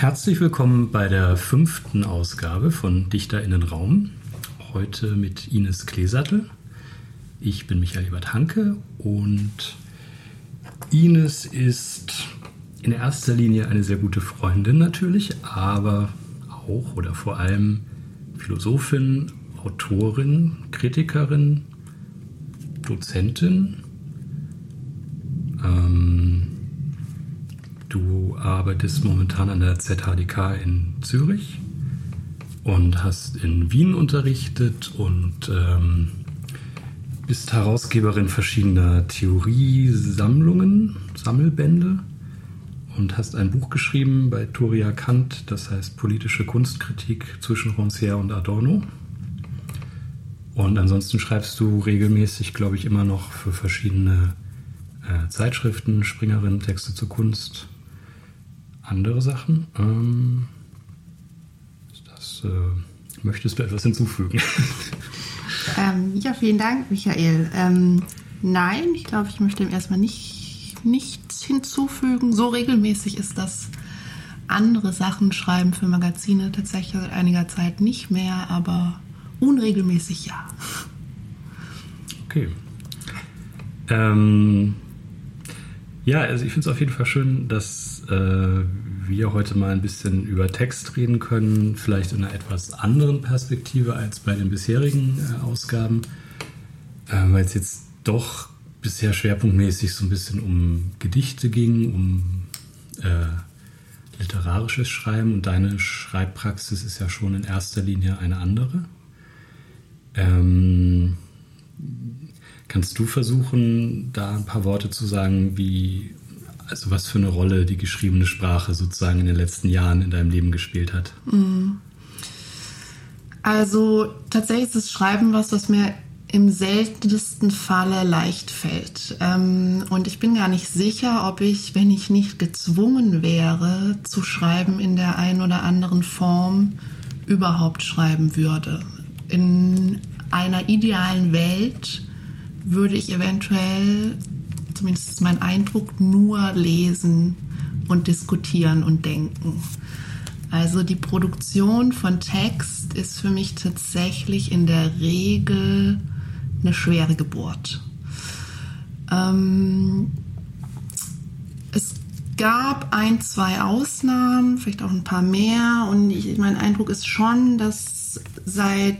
herzlich willkommen bei der fünften Ausgabe von DichterInnenraum. Heute mit Ines Kleesattel. Ich bin Michael Ebert Hanke und Ines ist in erster Linie eine sehr gute Freundin natürlich, aber auch oder vor allem Philosophin, Autorin, Kritikerin, Dozentin. Ähm, du arbeitest momentan an der ZHDK in Zürich und hast in Wien unterrichtet und ähm, bist Herausgeberin verschiedener Theoriesammlungen, Sammelbände und hast ein Buch geschrieben bei Turia Kant, das heißt Politische Kunstkritik zwischen Rancière und Adorno. Und ansonsten schreibst du regelmäßig, glaube ich, immer noch für verschiedene äh, Zeitschriften, Springerin, Texte zur Kunst, andere Sachen. Ähm, das, äh, möchtest du etwas hinzufügen? Ähm, ja, vielen Dank, Michael. Ähm, nein, ich glaube, ich möchte ihm erstmal nicht, nichts hinzufügen. So regelmäßig ist das andere Sachen schreiben für Magazine tatsächlich seit einiger Zeit nicht mehr, aber unregelmäßig ja. Okay. Ähm, ja, also ich finde es auf jeden Fall schön, dass äh, wir heute mal ein bisschen über Text reden können, vielleicht in einer etwas anderen Perspektive als bei den bisherigen äh, Ausgaben, äh, weil es jetzt doch bisher schwerpunktmäßig so ein bisschen um Gedichte ging, um äh, literarisches Schreiben und deine Schreibpraxis ist ja schon in erster Linie eine andere. Ähm, kannst du versuchen, da ein paar Worte zu sagen, wie also was für eine Rolle die geschriebene Sprache sozusagen in den letzten Jahren in deinem Leben gespielt hat? Mhm. Also tatsächlich ist das Schreiben was, was mir im seltensten Falle leicht fällt. Ähm, und ich bin gar nicht sicher, ob ich, wenn ich nicht gezwungen wäre zu schreiben in der einen oder anderen Form, überhaupt schreiben würde. In einer idealen Welt würde ich eventuell zumindest ist mein Eindruck, nur lesen und diskutieren und denken. Also die Produktion von Text ist für mich tatsächlich in der Regel eine schwere Geburt. Ähm, es gab ein, zwei Ausnahmen, vielleicht auch ein paar mehr. Und ich, mein Eindruck ist schon, dass seit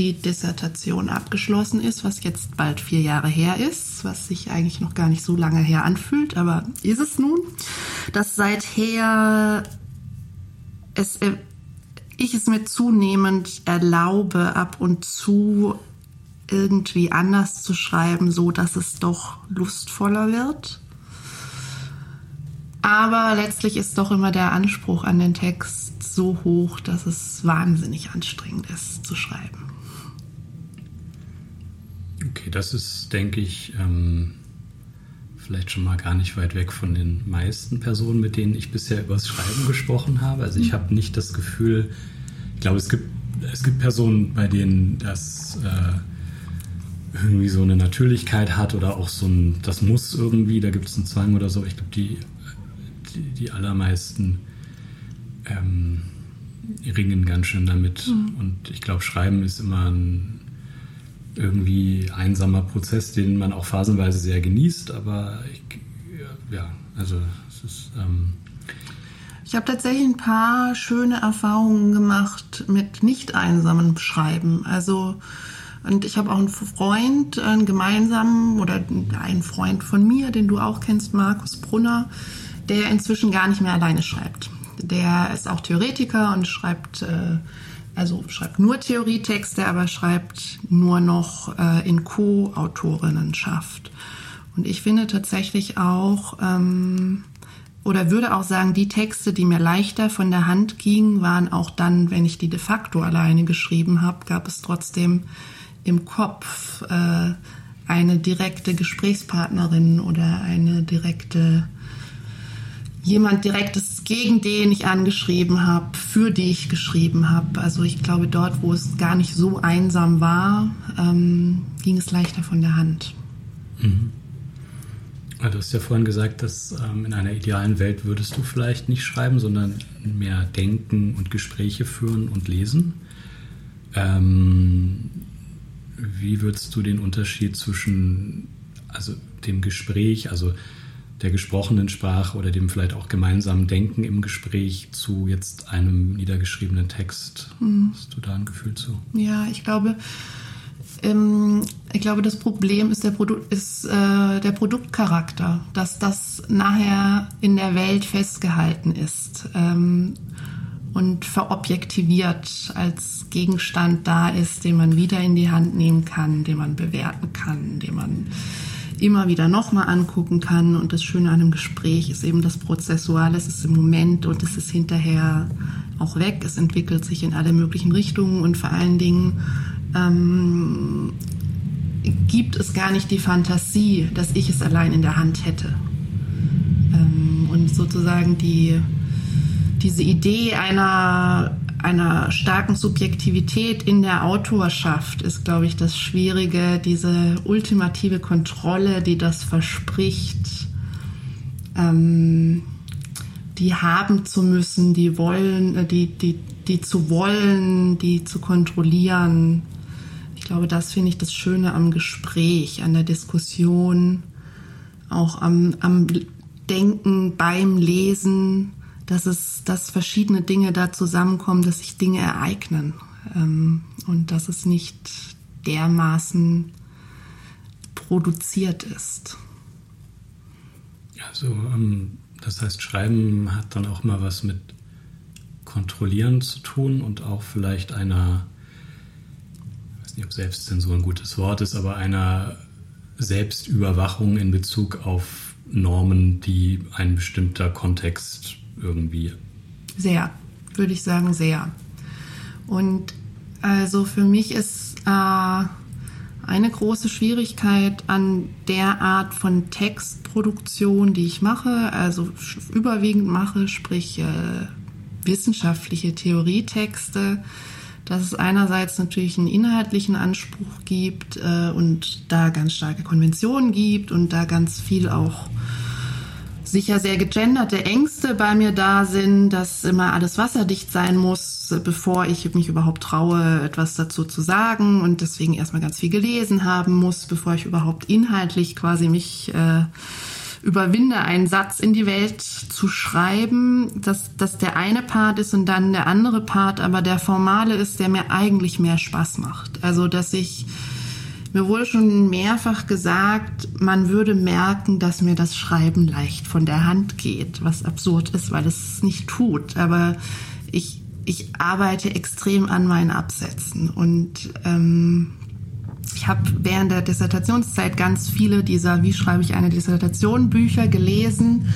die Dissertation abgeschlossen ist, was jetzt bald vier Jahre her ist, was sich eigentlich noch gar nicht so lange her anfühlt, aber ist es nun, dass seither es, äh, ich es mir zunehmend erlaube, ab und zu irgendwie anders zu schreiben, so dass es doch lustvoller wird. Aber letztlich ist doch immer der Anspruch an den Text so hoch, dass es wahnsinnig anstrengend ist zu schreiben. Okay, das ist, denke ich, ähm, vielleicht schon mal gar nicht weit weg von den meisten Personen, mit denen ich bisher über das Schreiben gesprochen habe. Also ich mhm. habe nicht das Gefühl, ich glaube, es gibt, es gibt Personen, bei denen das äh, irgendwie so eine Natürlichkeit hat oder auch so ein, das muss irgendwie, da gibt es einen Zwang oder so. Ich glaube, die, die, die, allermeisten ähm, ringen ganz schön damit. Mhm. Und ich glaube, Schreiben ist immer ein irgendwie einsamer Prozess, den man auch phasenweise sehr genießt, aber ich, ja, also es ist. Ähm ich habe tatsächlich ein paar schöne Erfahrungen gemacht mit nicht einsamen Schreiben. Also und ich habe auch einen Freund, einen gemeinsamen oder einen Freund von mir, den du auch kennst, Markus Brunner, der inzwischen gar nicht mehr alleine schreibt. Der ist auch Theoretiker und schreibt äh, also schreibt nur Theorietexte, aber schreibt nur noch äh, in Co-Autorinnenschaft. Und ich finde tatsächlich auch, ähm, oder würde auch sagen, die Texte, die mir leichter von der Hand gingen, waren auch dann, wenn ich die de facto alleine geschrieben habe, gab es trotzdem im Kopf äh, eine direkte Gesprächspartnerin oder eine direkte jemand direktes gegen den ich angeschrieben habe, für die ich geschrieben habe. Also ich glaube, dort, wo es gar nicht so einsam war, ähm, ging es leichter von der Hand. Mhm. Du hast ja vorhin gesagt, dass ähm, in einer idealen Welt würdest du vielleicht nicht schreiben, sondern mehr denken und Gespräche führen und lesen. Ähm, wie würdest du den Unterschied zwischen also dem Gespräch, also der gesprochenen Sprache oder dem vielleicht auch gemeinsamen Denken im Gespräch zu jetzt einem niedergeschriebenen Text. Mhm. Hast du da ein Gefühl zu? Ja, ich glaube, ähm, ich glaube, das Problem ist der, Produ ist, äh, der Produktcharakter, dass das nachher in der Welt festgehalten ist ähm, und verobjektiviert als Gegenstand da ist, den man wieder in die Hand nehmen kann, den man bewerten kann, den man immer wieder nochmal angucken kann. Und das Schöne an einem Gespräch ist eben das Prozessuale, es ist im Moment und es ist hinterher auch weg. Es entwickelt sich in alle möglichen Richtungen und vor allen Dingen ähm, gibt es gar nicht die Fantasie, dass ich es allein in der Hand hätte. Ähm, und sozusagen die, diese Idee einer einer starken Subjektivität in der Autorschaft ist, glaube ich, das Schwierige, diese ultimative Kontrolle, die das verspricht, ähm, die haben zu müssen, die wollen, äh, die, die, die zu wollen, die zu kontrollieren. Ich glaube, das finde ich das Schöne am Gespräch, an der Diskussion, auch am, am Denken beim Lesen dass es, dass verschiedene Dinge da zusammenkommen, dass sich Dinge ereignen ähm, und dass es nicht dermaßen produziert ist. Also ähm, das heißt, Schreiben hat dann auch mal was mit Kontrollieren zu tun und auch vielleicht einer, ich weiß nicht, ob Selbstzensur ein gutes Wort ist, aber einer Selbstüberwachung in Bezug auf Normen, die ein bestimmter Kontext irgendwie? Sehr, würde ich sagen, sehr. Und also für mich ist äh, eine große Schwierigkeit an der Art von Textproduktion, die ich mache, also überwiegend mache, sprich äh, wissenschaftliche Theorietexte, dass es einerseits natürlich einen inhaltlichen Anspruch gibt äh, und da ganz starke Konventionen gibt und da ganz viel auch sicher sehr gegenderte Ängste bei mir da sind, dass immer alles wasserdicht sein muss, bevor ich mich überhaupt traue, etwas dazu zu sagen und deswegen erstmal ganz viel gelesen haben muss, bevor ich überhaupt inhaltlich quasi mich äh, überwinde, einen Satz in die Welt zu schreiben, dass das der eine Part ist und dann der andere Part, aber der formale ist, der mir eigentlich mehr Spaß macht. Also, dass ich mir wurde schon mehrfach gesagt, man würde merken, dass mir das Schreiben leicht von der Hand geht, was absurd ist, weil es nicht tut. Aber ich, ich arbeite extrem an meinen Absätzen und ähm, ich habe während der Dissertationszeit ganz viele dieser Wie schreibe ich eine Dissertation Bücher gelesen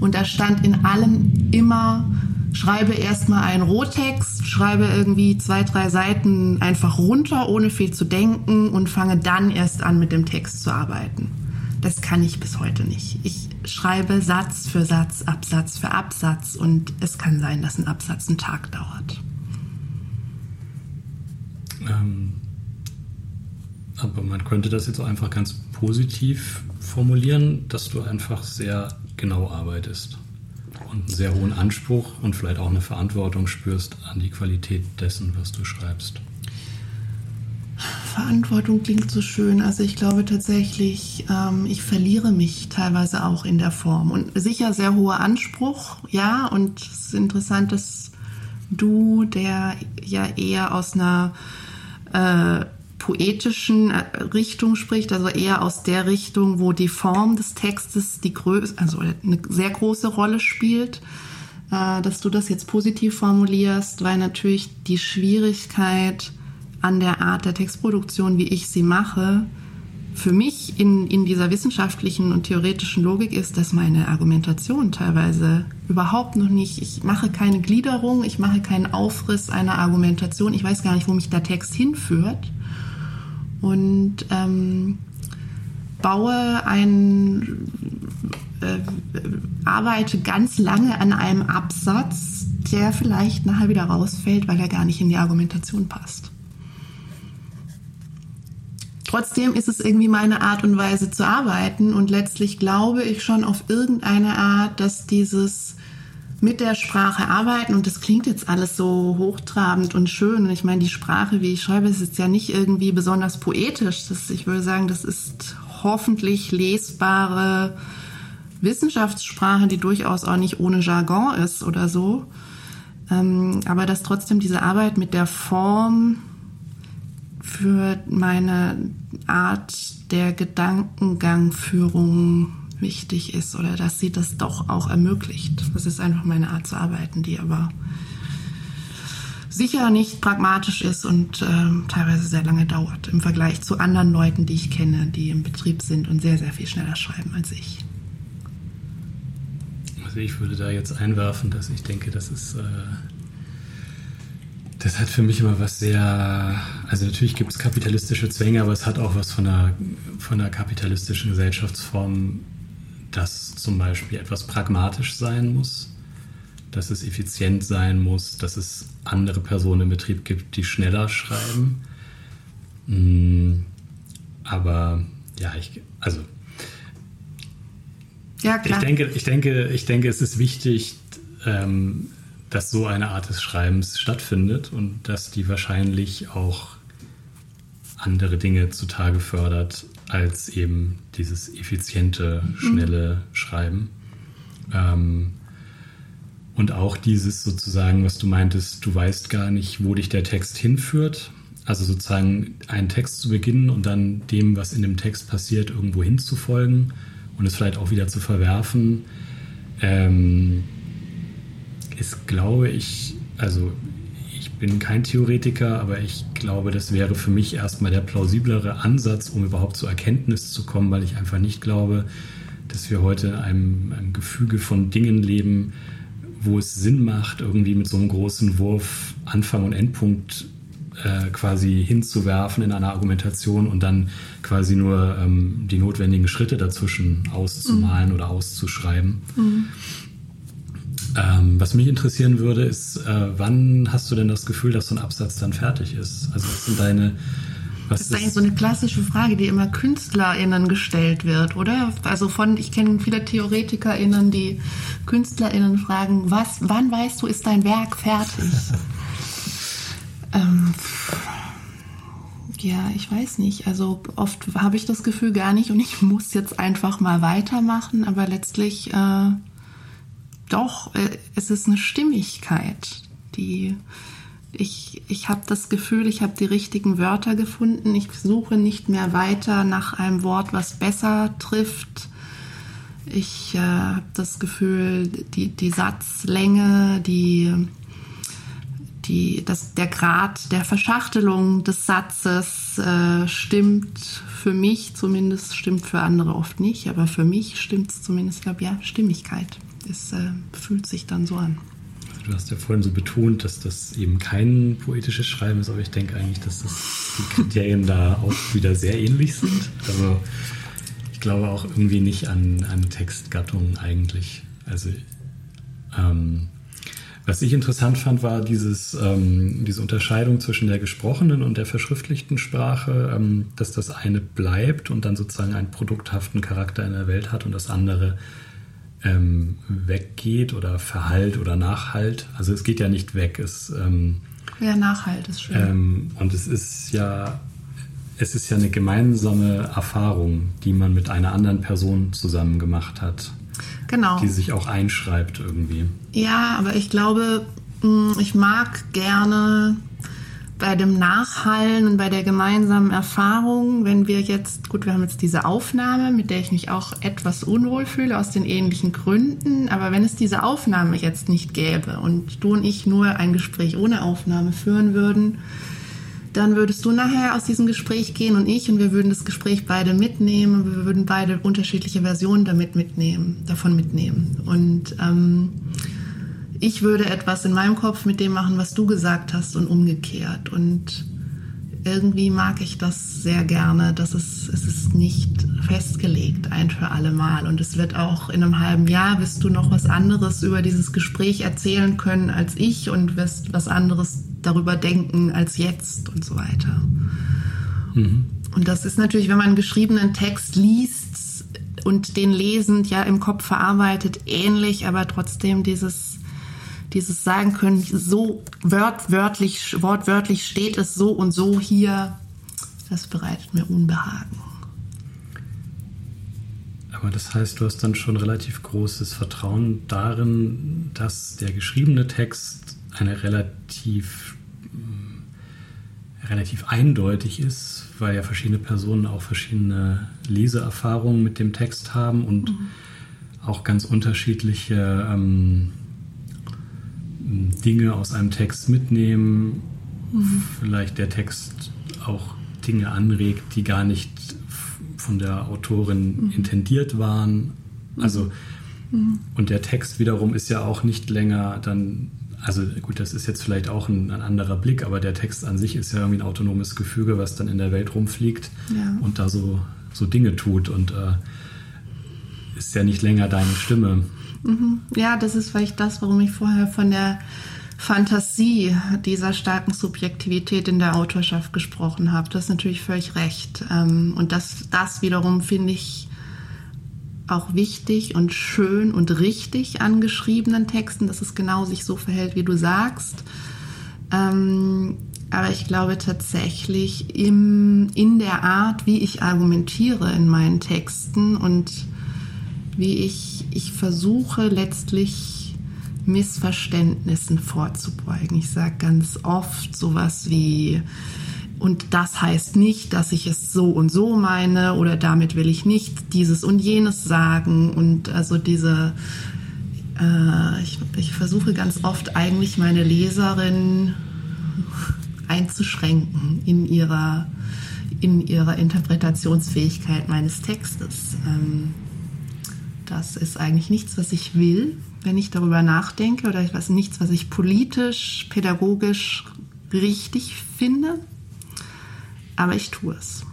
und da stand in allem immer schreibe erstmal einen Rohtext, schreibe irgendwie zwei, drei Seiten einfach runter, ohne viel zu denken und fange dann erst an, mit dem Text zu arbeiten. Das kann ich bis heute nicht. Ich schreibe Satz für Satz, Absatz für Absatz und es kann sein, dass ein Absatz einen Tag dauert. Ähm, aber man könnte das jetzt auch einfach ganz positiv formulieren, dass du einfach sehr genau arbeitest und einen sehr hohen Anspruch und vielleicht auch eine Verantwortung spürst an die Qualität dessen, was du schreibst. Verantwortung klingt so schön. Also ich glaube tatsächlich, ähm, ich verliere mich teilweise auch in der Form. Und sicher sehr hoher Anspruch, ja. Und es ist interessant, dass du, der ja eher aus einer äh, poetischen äh, Richtung spricht, also eher aus der Richtung, wo die Form des Textes die größte, also eine sehr große Rolle spielt, äh, dass du das jetzt positiv formulierst, weil natürlich die Schwierigkeit an der Art der Textproduktion, wie ich sie mache, für mich in, in dieser wissenschaftlichen und theoretischen Logik ist, dass meine Argumentation teilweise überhaupt noch nicht, ich mache keine Gliederung, ich mache keinen Aufriss einer Argumentation, ich weiß gar nicht, wo mich der Text hinführt und ähm, baue ein, äh, arbeite ganz lange an einem Absatz, der vielleicht nachher wieder rausfällt, weil er gar nicht in die Argumentation passt. trotzdem ist es irgendwie meine Art und Weise zu arbeiten und letztlich glaube ich schon auf irgendeine Art, dass dieses mit der Sprache arbeiten und das klingt jetzt alles so hochtrabend und schön und ich meine die Sprache, wie ich schreibe, ist jetzt ja nicht irgendwie besonders poetisch. Das, ich würde sagen, das ist hoffentlich lesbare Wissenschaftssprache, die durchaus auch nicht ohne Jargon ist oder so. Ähm, aber dass trotzdem diese Arbeit mit der Form für meine Art der Gedankengangführung wichtig ist oder dass sie das doch auch ermöglicht. Das ist einfach meine Art zu arbeiten, die aber sicher nicht pragmatisch ist und äh, teilweise sehr lange dauert im Vergleich zu anderen Leuten, die ich kenne, die im Betrieb sind und sehr, sehr viel schneller schreiben als ich. Also ich würde da jetzt einwerfen, dass ich denke, das ist äh, das hat für mich immer was sehr, also natürlich gibt es kapitalistische Zwänge, aber es hat auch was von einer, von einer kapitalistischen Gesellschaftsform, dass zum Beispiel etwas pragmatisch sein muss, dass es effizient sein muss, dass es andere Personen im Betrieb gibt, die schneller schreiben. Mm, aber ja, ich, also ja, klar. Ich denke, ich denke, ich denke, es ist wichtig, ähm, dass so eine Art des Schreibens stattfindet und dass die wahrscheinlich auch andere Dinge zutage fördert als eben dieses effiziente, schnelle mhm. Schreiben. Ähm, und auch dieses sozusagen, was du meintest, du weißt gar nicht, wo dich der Text hinführt. Also sozusagen einen Text zu beginnen und dann dem, was in dem Text passiert, irgendwo hinzufolgen und es vielleicht auch wieder zu verwerfen. Ähm, ist, glaube ich, also ich bin kein Theoretiker, aber ich glaube, das wäre für mich erstmal der plausiblere Ansatz, um überhaupt zur Erkenntnis zu kommen, weil ich einfach nicht glaube, dass wir heute in einem, einem Gefüge von Dingen leben, wo es Sinn macht, irgendwie mit so einem großen Wurf Anfang und Endpunkt äh, quasi hinzuwerfen in einer Argumentation und dann quasi nur ähm, die notwendigen Schritte dazwischen auszumalen mhm. oder auszuschreiben. Mhm. Ähm, was mich interessieren würde, ist, äh, wann hast du denn das Gefühl, dass so ein Absatz dann fertig ist? Also was sind deine das ist eigentlich so eine klassische Frage, die immer KünstlerInnen gestellt wird, oder? Also von, ich kenne viele TheoretikerInnen, die KünstlerInnen fragen, was, wann weißt du, ist dein Werk fertig? ähm, ja, ich weiß nicht. Also oft habe ich das Gefühl gar nicht und ich muss jetzt einfach mal weitermachen, aber letztlich äh, doch, äh, es ist eine Stimmigkeit, die ich, ich habe das Gefühl, ich habe die richtigen Wörter gefunden. Ich suche nicht mehr weiter nach einem Wort, was besser trifft. Ich äh, habe das Gefühl, die, die Satzlänge, die, die, das, der Grad der Verschachtelung des Satzes äh, stimmt für mich zumindest, stimmt für andere oft nicht, aber für mich stimmt es zumindest, ich glaube, ja, Stimmigkeit es äh, fühlt sich dann so an. Also du hast ja vorhin so betont, dass das eben kein poetisches Schreiben ist, aber ich denke eigentlich, dass das die Kriterien da auch wieder sehr ähnlich sind. Also ich glaube auch irgendwie nicht an, an Textgattungen eigentlich. Also ähm, was ich interessant fand, war dieses, ähm, diese Unterscheidung zwischen der gesprochenen und der verschriftlichten Sprache, ähm, dass das eine bleibt und dann sozusagen einen produkthaften Charakter in der Welt hat und das andere ähm, weggeht oder Verhalt oder Nachhalt. Also es geht ja nicht weg. Es, ähm, ja, Nachhalt ist schön. Ähm, und es ist ja, es ist ja eine gemeinsame Erfahrung, die man mit einer anderen Person zusammen gemacht hat. Genau. Die sich auch einschreibt irgendwie. Ja, aber ich glaube, mm, ich mag gerne bei dem Nachhallen und bei der gemeinsamen Erfahrung, wenn wir jetzt, gut, wir haben jetzt diese Aufnahme, mit der ich mich auch etwas unwohl fühle, aus den ähnlichen Gründen, aber wenn es diese Aufnahme jetzt nicht gäbe und du und ich nur ein Gespräch ohne Aufnahme führen würden, dann würdest du nachher aus diesem Gespräch gehen und ich und wir würden das Gespräch beide mitnehmen, wir würden beide unterschiedliche Versionen damit mitnehmen, davon mitnehmen. Und ähm, ich würde etwas in meinem Kopf mit dem machen, was du gesagt hast und umgekehrt. Und irgendwie mag ich das sehr gerne, dass es, es ist nicht festgelegt ein für alle Mal. Und es wird auch in einem halben Jahr, wirst du noch was anderes über dieses Gespräch erzählen können als ich und wirst was anderes darüber denken als jetzt und so weiter. Mhm. Und das ist natürlich, wenn man einen geschriebenen Text liest und den lesend ja im Kopf verarbeitet, ähnlich, aber trotzdem dieses, dieses sagen können, so wörtlich, wortwörtlich steht es so und so hier, das bereitet mir Unbehagen. Aber das heißt, du hast dann schon relativ großes Vertrauen darin, dass der geschriebene Text eine relativ relativ eindeutig ist, weil ja verschiedene Personen auch verschiedene Leseerfahrungen mit dem Text haben und mhm. auch ganz unterschiedliche ähm, Dinge aus einem Text mitnehmen. Mhm. Vielleicht der Text auch Dinge anregt, die gar nicht von der Autorin mhm. intendiert waren. Also, mhm. und der Text wiederum ist ja auch nicht länger dann also gut, das ist jetzt vielleicht auch ein, ein, anderer Blick, aber der Text an sich ist ja irgendwie ein autonomes Gefüge, was dann in der Welt rumfliegt ja. und da so, so Dinge tut und äh, ist ja nicht länger deine Stimme. Mhm. Ja, das ist vielleicht das, warum ich vorher von der Fantasie dieser starken Subjektivität in der Autorschaft gesprochen habe. Das ist natürlich völlig recht. Ähm, und das, das wiederum finde ich auch wichtig und schön und richtig an geschriebenen Texten, dass es genau sich so verhält, wie du sagst. Ähm, aber ich glaube tatsächlich im, in der Art, wie ich argumentiere in meinen Texten und wie ich, ich versuche letztlich Missverständnissen vorzubeugen. Ich sage ganz oft sowas wie, und das heißt nicht, dass ich es so und so meine oder damit will ich nicht dieses und jenes sagen. Und also diese, äh, ich, ich versuche ganz oft eigentlich meine Leserin einzuschränken in ihrer, in ihrer Interpretationsfähigkeit meines Textes. Ähm, das ist eigentlich nichts, was ich will, wenn ich darüber nachdenke oder was, nichts, was ich politisch, pädagogisch richtig finde aber ich tue es.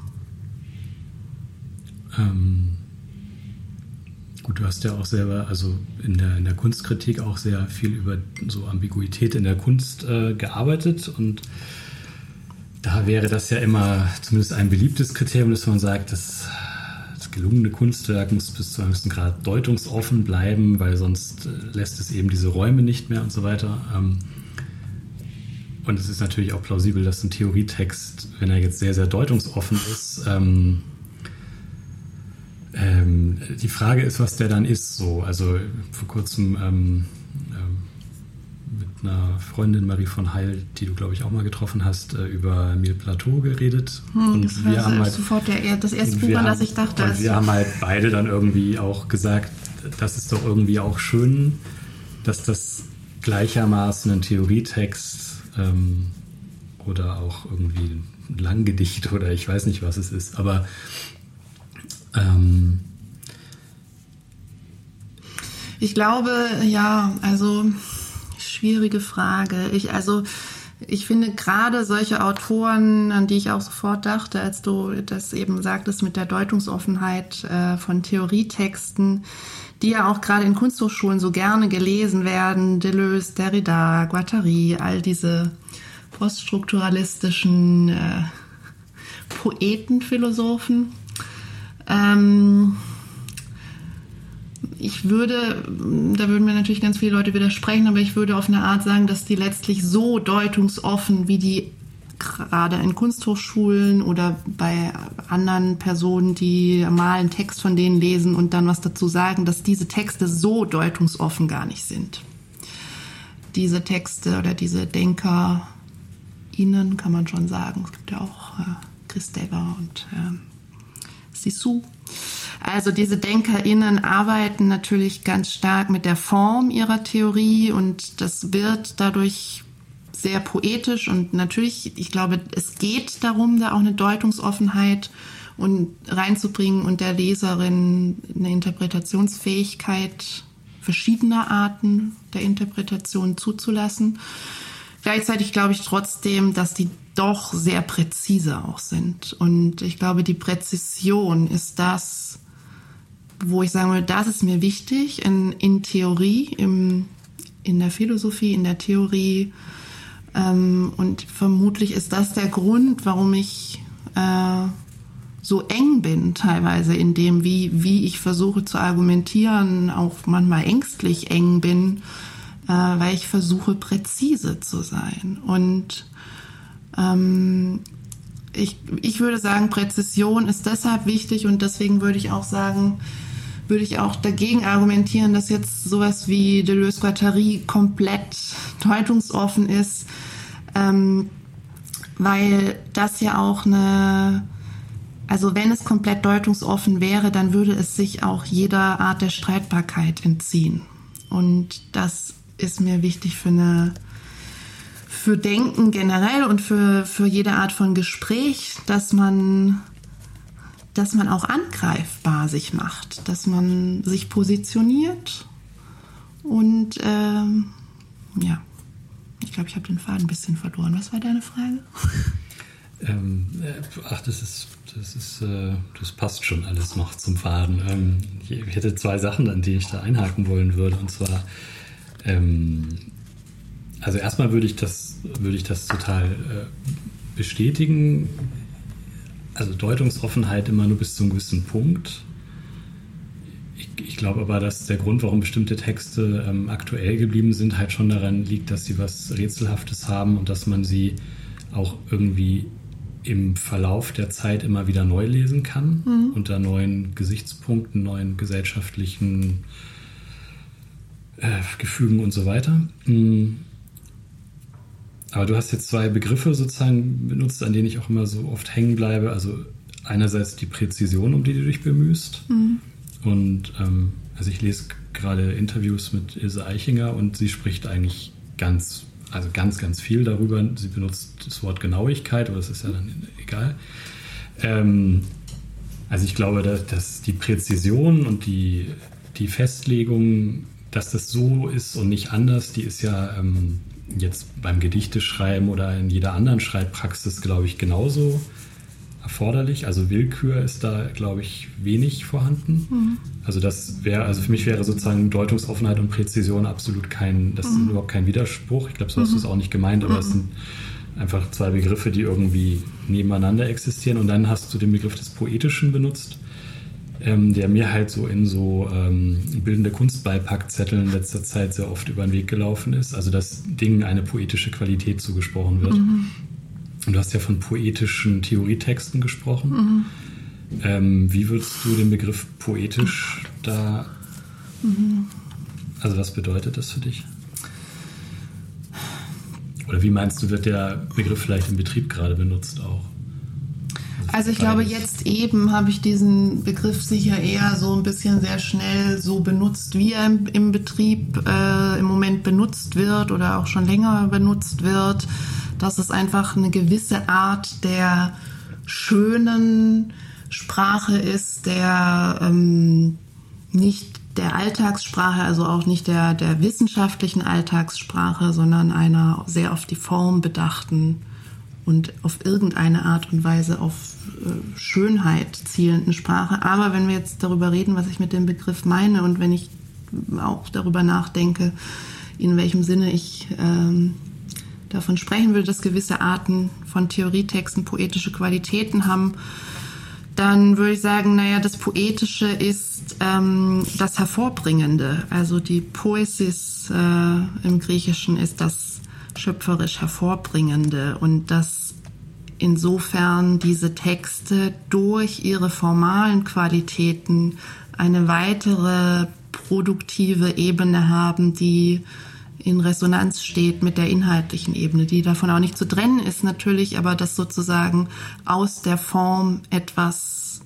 Ähm, gut, du hast ja auch selber, also in der, in der Kunstkritik auch sehr viel über so Ambiguität in der Kunst äh, gearbeitet und da wäre das ja immer zumindest ein beliebtes Kriterium, dass man sagt, das, gelungene Kunstwerk muss bis zu einem gewissen Grad deutungsoffen bleiben, weil sonst äh, lässt es eben diese Räume nicht mehr und so weiter. Ähm, und es ist natürlich auch plausibel, dass ein Theorietext, wenn er jetzt sehr, sehr deutungsoffen ist, ähm, ähm, die Frage ist, was der dann ist. So, also vor kurzem ähm, einer Freundin Marie von Heil, die du glaube ich auch mal getroffen hast, äh, über Mille Plateau geredet. Hm, und das wir haben halt sofort der, das erste Buch, an das ich dachte. Und wir haben halt beide dann irgendwie auch gesagt, das ist doch irgendwie auch schön, dass das gleichermaßen ein Theorietext ähm, oder auch irgendwie ein Langgedicht oder ich weiß nicht, was es ist. Aber ähm, ich glaube, ja, also schwierige Frage. Ich also ich finde gerade solche Autoren, an die ich auch sofort dachte, als du das eben sagtest mit der Deutungsoffenheit äh, von Theorietexten, die ja auch gerade in Kunsthochschulen so gerne gelesen werden, Deleuze, Derrida, Guattari, all diese poststrukturalistischen äh, Poetenphilosophen. Ähm, ich würde, da würden mir natürlich ganz viele Leute widersprechen, aber ich würde auf eine Art sagen, dass die letztlich so deutungsoffen, wie die gerade in Kunsthochschulen oder bei anderen Personen, die mal einen Text von denen lesen und dann was dazu sagen, dass diese Texte so deutungsoffen gar nicht sind. Diese Texte oder diese DenkerInnen kann man schon sagen. Es gibt ja auch äh, Chris Dever und äh, Sissou. Also diese DenkerInnen arbeiten natürlich ganz stark mit der Form ihrer Theorie und das wird dadurch sehr poetisch und natürlich, ich glaube, es geht darum, da auch eine Deutungsoffenheit und reinzubringen und der Leserin eine Interpretationsfähigkeit verschiedener Arten der Interpretation zuzulassen. Gleichzeitig glaube ich trotzdem, dass die doch sehr präzise auch sind. Und ich glaube, die Präzision ist das, wo ich sagen würde, das ist mir wichtig in, in Theorie, im, in der Philosophie, in der Theorie ähm, und vermutlich ist das der Grund, warum ich äh, so eng bin teilweise in dem, wie, wie ich versuche zu argumentieren, auch manchmal ängstlich eng bin, äh, weil ich versuche präzise zu sein. Und ähm, ich, ich würde sagen, Präzision ist deshalb wichtig und deswegen würde ich auch sagen, würde ich auch dagegen argumentieren, dass jetzt sowas wie Deleuze-Guattari komplett deutungsoffen ist, ähm, weil das ja auch eine also wenn es komplett deutungsoffen wäre, dann würde es sich auch jeder Art der Streitbarkeit entziehen. Und das ist mir wichtig für eine für Denken generell und für, für jede Art von Gespräch, dass man, dass man auch angreifbar sich macht, dass man sich positioniert und ähm, ja, ich glaube, ich habe den Faden ein bisschen verloren. Was war deine Frage? Ähm, äh, ach, das ist, das ist, äh, das passt schon alles noch zum Faden. Ähm, ich hätte zwei Sachen, an die ich da einhaken wollen würde. Und zwar, ähm, also erstmal würde ich das, würde ich das total äh, bestätigen. Also Deutungsoffenheit immer nur bis zu einem gewissen Punkt. Ich, ich glaube aber, dass der Grund, warum bestimmte Texte ähm, aktuell geblieben sind, halt schon daran liegt, dass sie was Rätselhaftes haben und dass man sie auch irgendwie im Verlauf der Zeit immer wieder neu lesen kann, mhm. unter neuen Gesichtspunkten, neuen gesellschaftlichen äh, Gefügen und so weiter. Mhm. Aber du hast jetzt zwei Begriffe sozusagen benutzt, an denen ich auch immer so oft hängen bleibe. Also einerseits die Präzision, um die du dich bemühst. Mhm. Und ähm, also ich lese gerade Interviews mit Ilse Eichinger und sie spricht eigentlich ganz also ganz, ganz viel darüber. Sie benutzt das Wort Genauigkeit, aber das ist ja dann egal. Ähm, also ich glaube, dass, dass, die Präzision und die, die Festlegung, dass das so ist und nicht anders, die ist ja ähm, jetzt beim Gedichteschreiben oder in jeder anderen Schreibpraxis, glaube ich, genauso erforderlich. Also Willkür ist da, glaube ich, wenig vorhanden. Mhm. Also das wäre, also für mich wäre sozusagen Deutungsoffenheit und Präzision absolut kein, das mhm. ist überhaupt kein Widerspruch. Ich glaube, so hast du es mhm. auch nicht gemeint, aber es mhm. sind einfach zwei Begriffe, die irgendwie nebeneinander existieren. Und dann hast du den Begriff des Poetischen benutzt, ähm, der mir halt so in so ähm, bildende Kunstbeipackzetteln in letzter Zeit sehr oft über den Weg gelaufen ist. Also dass Dingen eine poetische Qualität zugesprochen wird. Mhm. Und du hast ja von poetischen Theorietexten gesprochen. Mhm. Ähm, wie würdest du den Begriff poetisch da. Mhm. Also, was bedeutet das für dich? Oder wie meinst du, wird der Begriff vielleicht im Betrieb gerade benutzt auch? Also, ich glaube, jetzt eben habe ich diesen Begriff sicher eher so ein bisschen sehr schnell so benutzt, wie er im, im Betrieb äh, im Moment benutzt wird oder auch schon länger benutzt wird dass es einfach eine gewisse Art der schönen Sprache ist, der ähm, nicht der Alltagssprache, also auch nicht der, der wissenschaftlichen Alltagssprache, sondern einer sehr auf die Form bedachten und auf irgendeine Art und Weise auf äh, Schönheit zielenden Sprache. Aber wenn wir jetzt darüber reden, was ich mit dem Begriff meine und wenn ich auch darüber nachdenke, in welchem Sinne ich ähm, davon sprechen würde, dass gewisse Arten von Theorietexten poetische Qualitäten haben, dann würde ich sagen, naja, das Poetische ist ähm, das Hervorbringende. Also die Poesis äh, im Griechischen ist das schöpferisch Hervorbringende und dass insofern diese Texte durch ihre formalen Qualitäten eine weitere produktive Ebene haben, die in Resonanz steht mit der inhaltlichen Ebene, die davon auch nicht zu trennen ist natürlich, aber dass sozusagen aus der Form etwas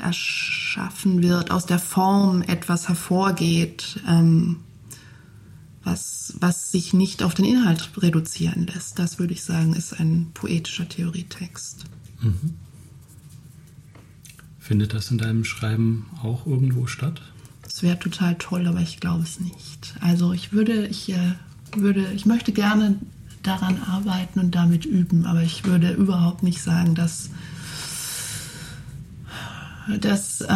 erschaffen wird, aus der Form etwas hervorgeht, ähm, was, was sich nicht auf den Inhalt reduzieren lässt. Das würde ich sagen, ist ein poetischer Theorietext. Mhm. Findet das in deinem Schreiben auch irgendwo statt? Das wäre total toll, aber ich glaube es nicht. Also ich würde, ich äh, würde, ich möchte gerne daran arbeiten und damit üben, aber ich würde überhaupt nicht sagen, dass das, äh,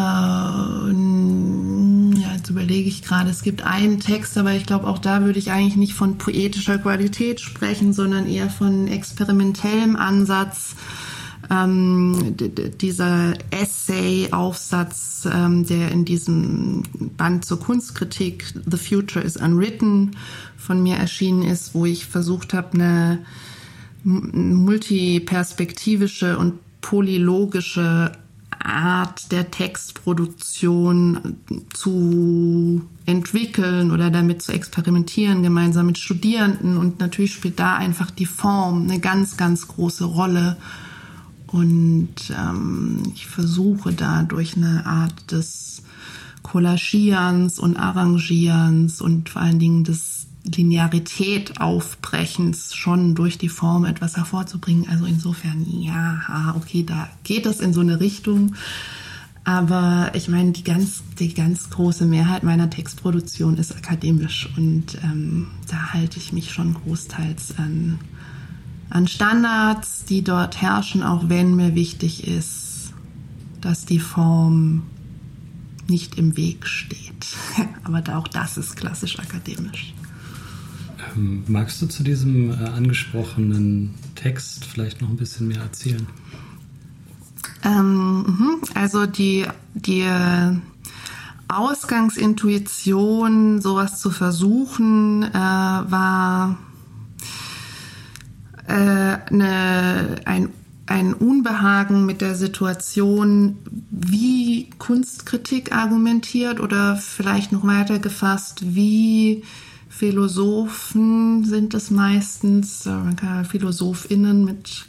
jetzt überlege ich gerade, es gibt einen Text, aber ich glaube, auch da würde ich eigentlich nicht von poetischer Qualität sprechen, sondern eher von experimentellem Ansatz. ähm, dieser Essay-Aufsatz, ähm, der in diesem Band zur Kunstkritik The Future is Unwritten von mir erschienen ist, wo ich versucht habe, eine multiperspektivische und polylogische Art der Textproduktion zu entwickeln oder damit zu experimentieren, gemeinsam mit Studierenden. Und natürlich spielt da einfach die Form eine ganz, ganz große Rolle. Und ähm, ich versuche da durch eine Art des Collagierens und Arrangierens und vor allen Dingen des Linearität aufbrechens schon durch die Form etwas hervorzubringen. Also insofern, ja, okay, da geht es in so eine Richtung. Aber ich meine, die ganz, die ganz große Mehrheit meiner Textproduktion ist akademisch und ähm, da halte ich mich schon großteils an, an Standards, die dort herrschen, auch wenn mir wichtig ist, dass die Form nicht im Weg steht. Aber auch das ist klassisch akademisch. Magst du zu diesem äh, angesprochenen Text vielleicht noch ein bisschen mehr erzählen? Ähm, mhm. also die, die Ausgangsintuition, sowas zu versuchen, äh, war äh, eine, ein, ein Unbehagen mit der Situation, wie Kunstkritik argumentiert oder vielleicht noch weiter gefasst, wie Philosophen sind es meistens, äh, PhilosophInnen mit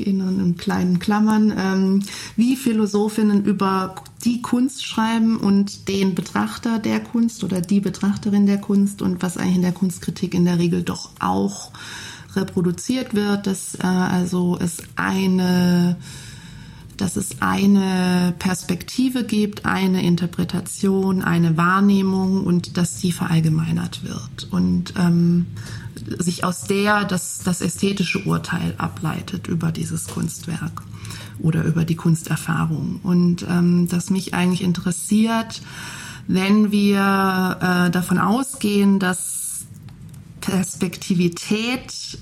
Innen in kleinen Klammern, ähm, wie Philosophinnen über die Kunst schreiben und den Betrachter der Kunst oder die Betrachterin der Kunst und was eigentlich in der Kunstkritik in der Regel doch auch reproduziert wird, dass äh, also es eine dass es eine Perspektive gibt, eine Interpretation, eine Wahrnehmung und dass sie verallgemeinert wird und ähm, sich aus der das, das ästhetische Urteil ableitet über dieses Kunstwerk oder über die Kunsterfahrung. Und ähm, das mich eigentlich interessiert, wenn wir äh, davon ausgehen, dass Perspektivität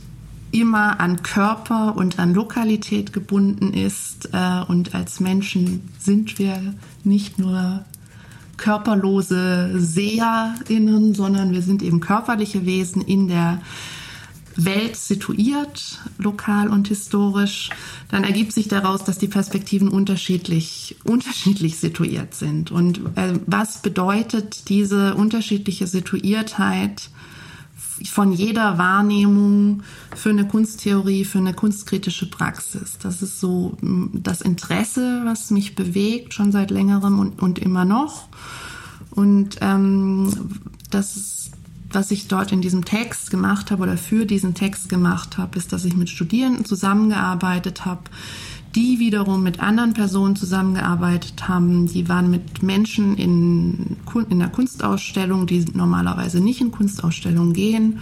immer an Körper und an Lokalität gebunden ist. Äh, und als Menschen sind wir nicht nur körperlose SeherInnen, sondern wir sind eben körperliche Wesen in der Welt situiert, lokal und historisch, dann ergibt sich daraus, dass die Perspektiven unterschiedlich, unterschiedlich situiert sind. Und äh, was bedeutet diese unterschiedliche Situiertheit von jeder Wahrnehmung für eine Kunsttheorie, für eine kunstkritische Praxis. Das ist so mm, das Interesse, was mich bewegt, schon seit längerem und, und immer noch. Und ähm, das was ich dort in diesem Text gemacht habe oder für diesen Text gemacht habe, ist, dass ich mit Studierenden zusammengearbeitet habe, die wiederum mit anderen Personen zusammengearbeitet haben. Die waren mit Menschen in, in der Kunstausstellung, die normalerweise nicht in Kunstausstellungen gehen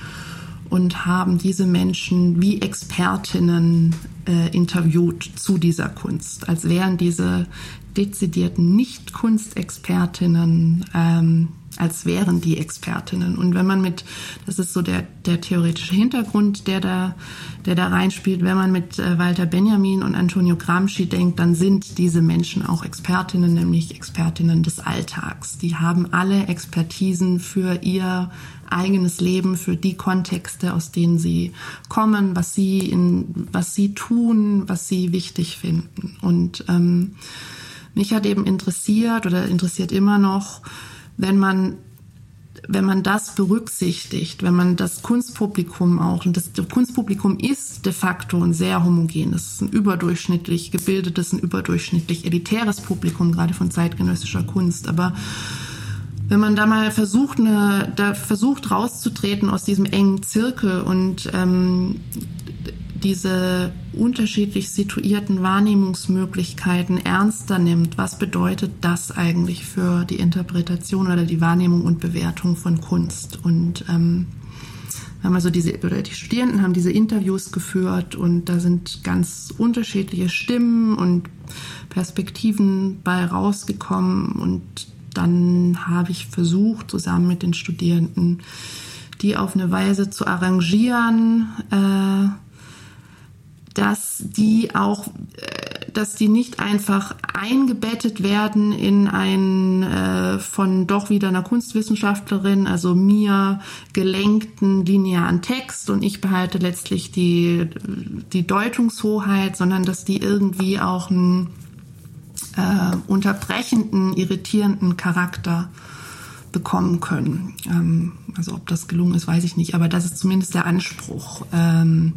und haben diese Menschen wie Expertinnen äh, interviewt zu dieser Kunst, als wären diese dezidierten Nicht-Kunstexpertinnen ähm, als wären die Expertinnen. Und wenn man mit, das ist so der, der theoretische Hintergrund, der da, der da reinspielt, wenn man mit äh, Walter Benjamin und Antonio Gramsci denkt, dann sind diese Menschen auch Expertinnen, nämlich Expertinnen des Alltags. Die haben alle Expertisen für ihr eigenes Leben, für die Kontexte, aus denen sie kommen, was sie in, was sie tun, was sie wichtig finden. Und ähm, mich hat eben interessiert oder interessiert immer noch, wenn man wenn man das berücksichtigt, wenn man das Kunstpublikum auch, und das Kunstpublikum ist de facto ein sehr homogenes, ein überdurchschnittlich gebildetes, ein überdurchschnittlich elitäres Publikum, gerade von zeitgenössischer Kunst. Aber wenn man da mal versucht, eine, da versucht rauszutreten aus diesem engen Zirkel und ähm, diese unterschiedlich situierten Wahrnehmungsmöglichkeiten ernster nimmt, was bedeutet das eigentlich für die Interpretation oder die Wahrnehmung und Bewertung von Kunst? Und ähm, wir haben also diese, oder die Studierenden haben diese Interviews geführt und da sind ganz unterschiedliche Stimmen und Perspektiven bei rausgekommen und dann habe ich versucht, zusammen mit den Studierenden, die auf eine Weise zu arrangieren, äh, dass die auch äh, dass die nicht einfach eingebettet werden in ein äh, von doch wieder einer Kunstwissenschaftlerin, also mir gelenkten linearen Text und ich behalte letztlich die, die Deutungshoheit, sondern dass die irgendwie auch einen äh, unterbrechenden, irritierenden Charakter bekommen können. Ähm, also ob das gelungen ist, weiß ich nicht, aber das ist zumindest der Anspruch. Ähm,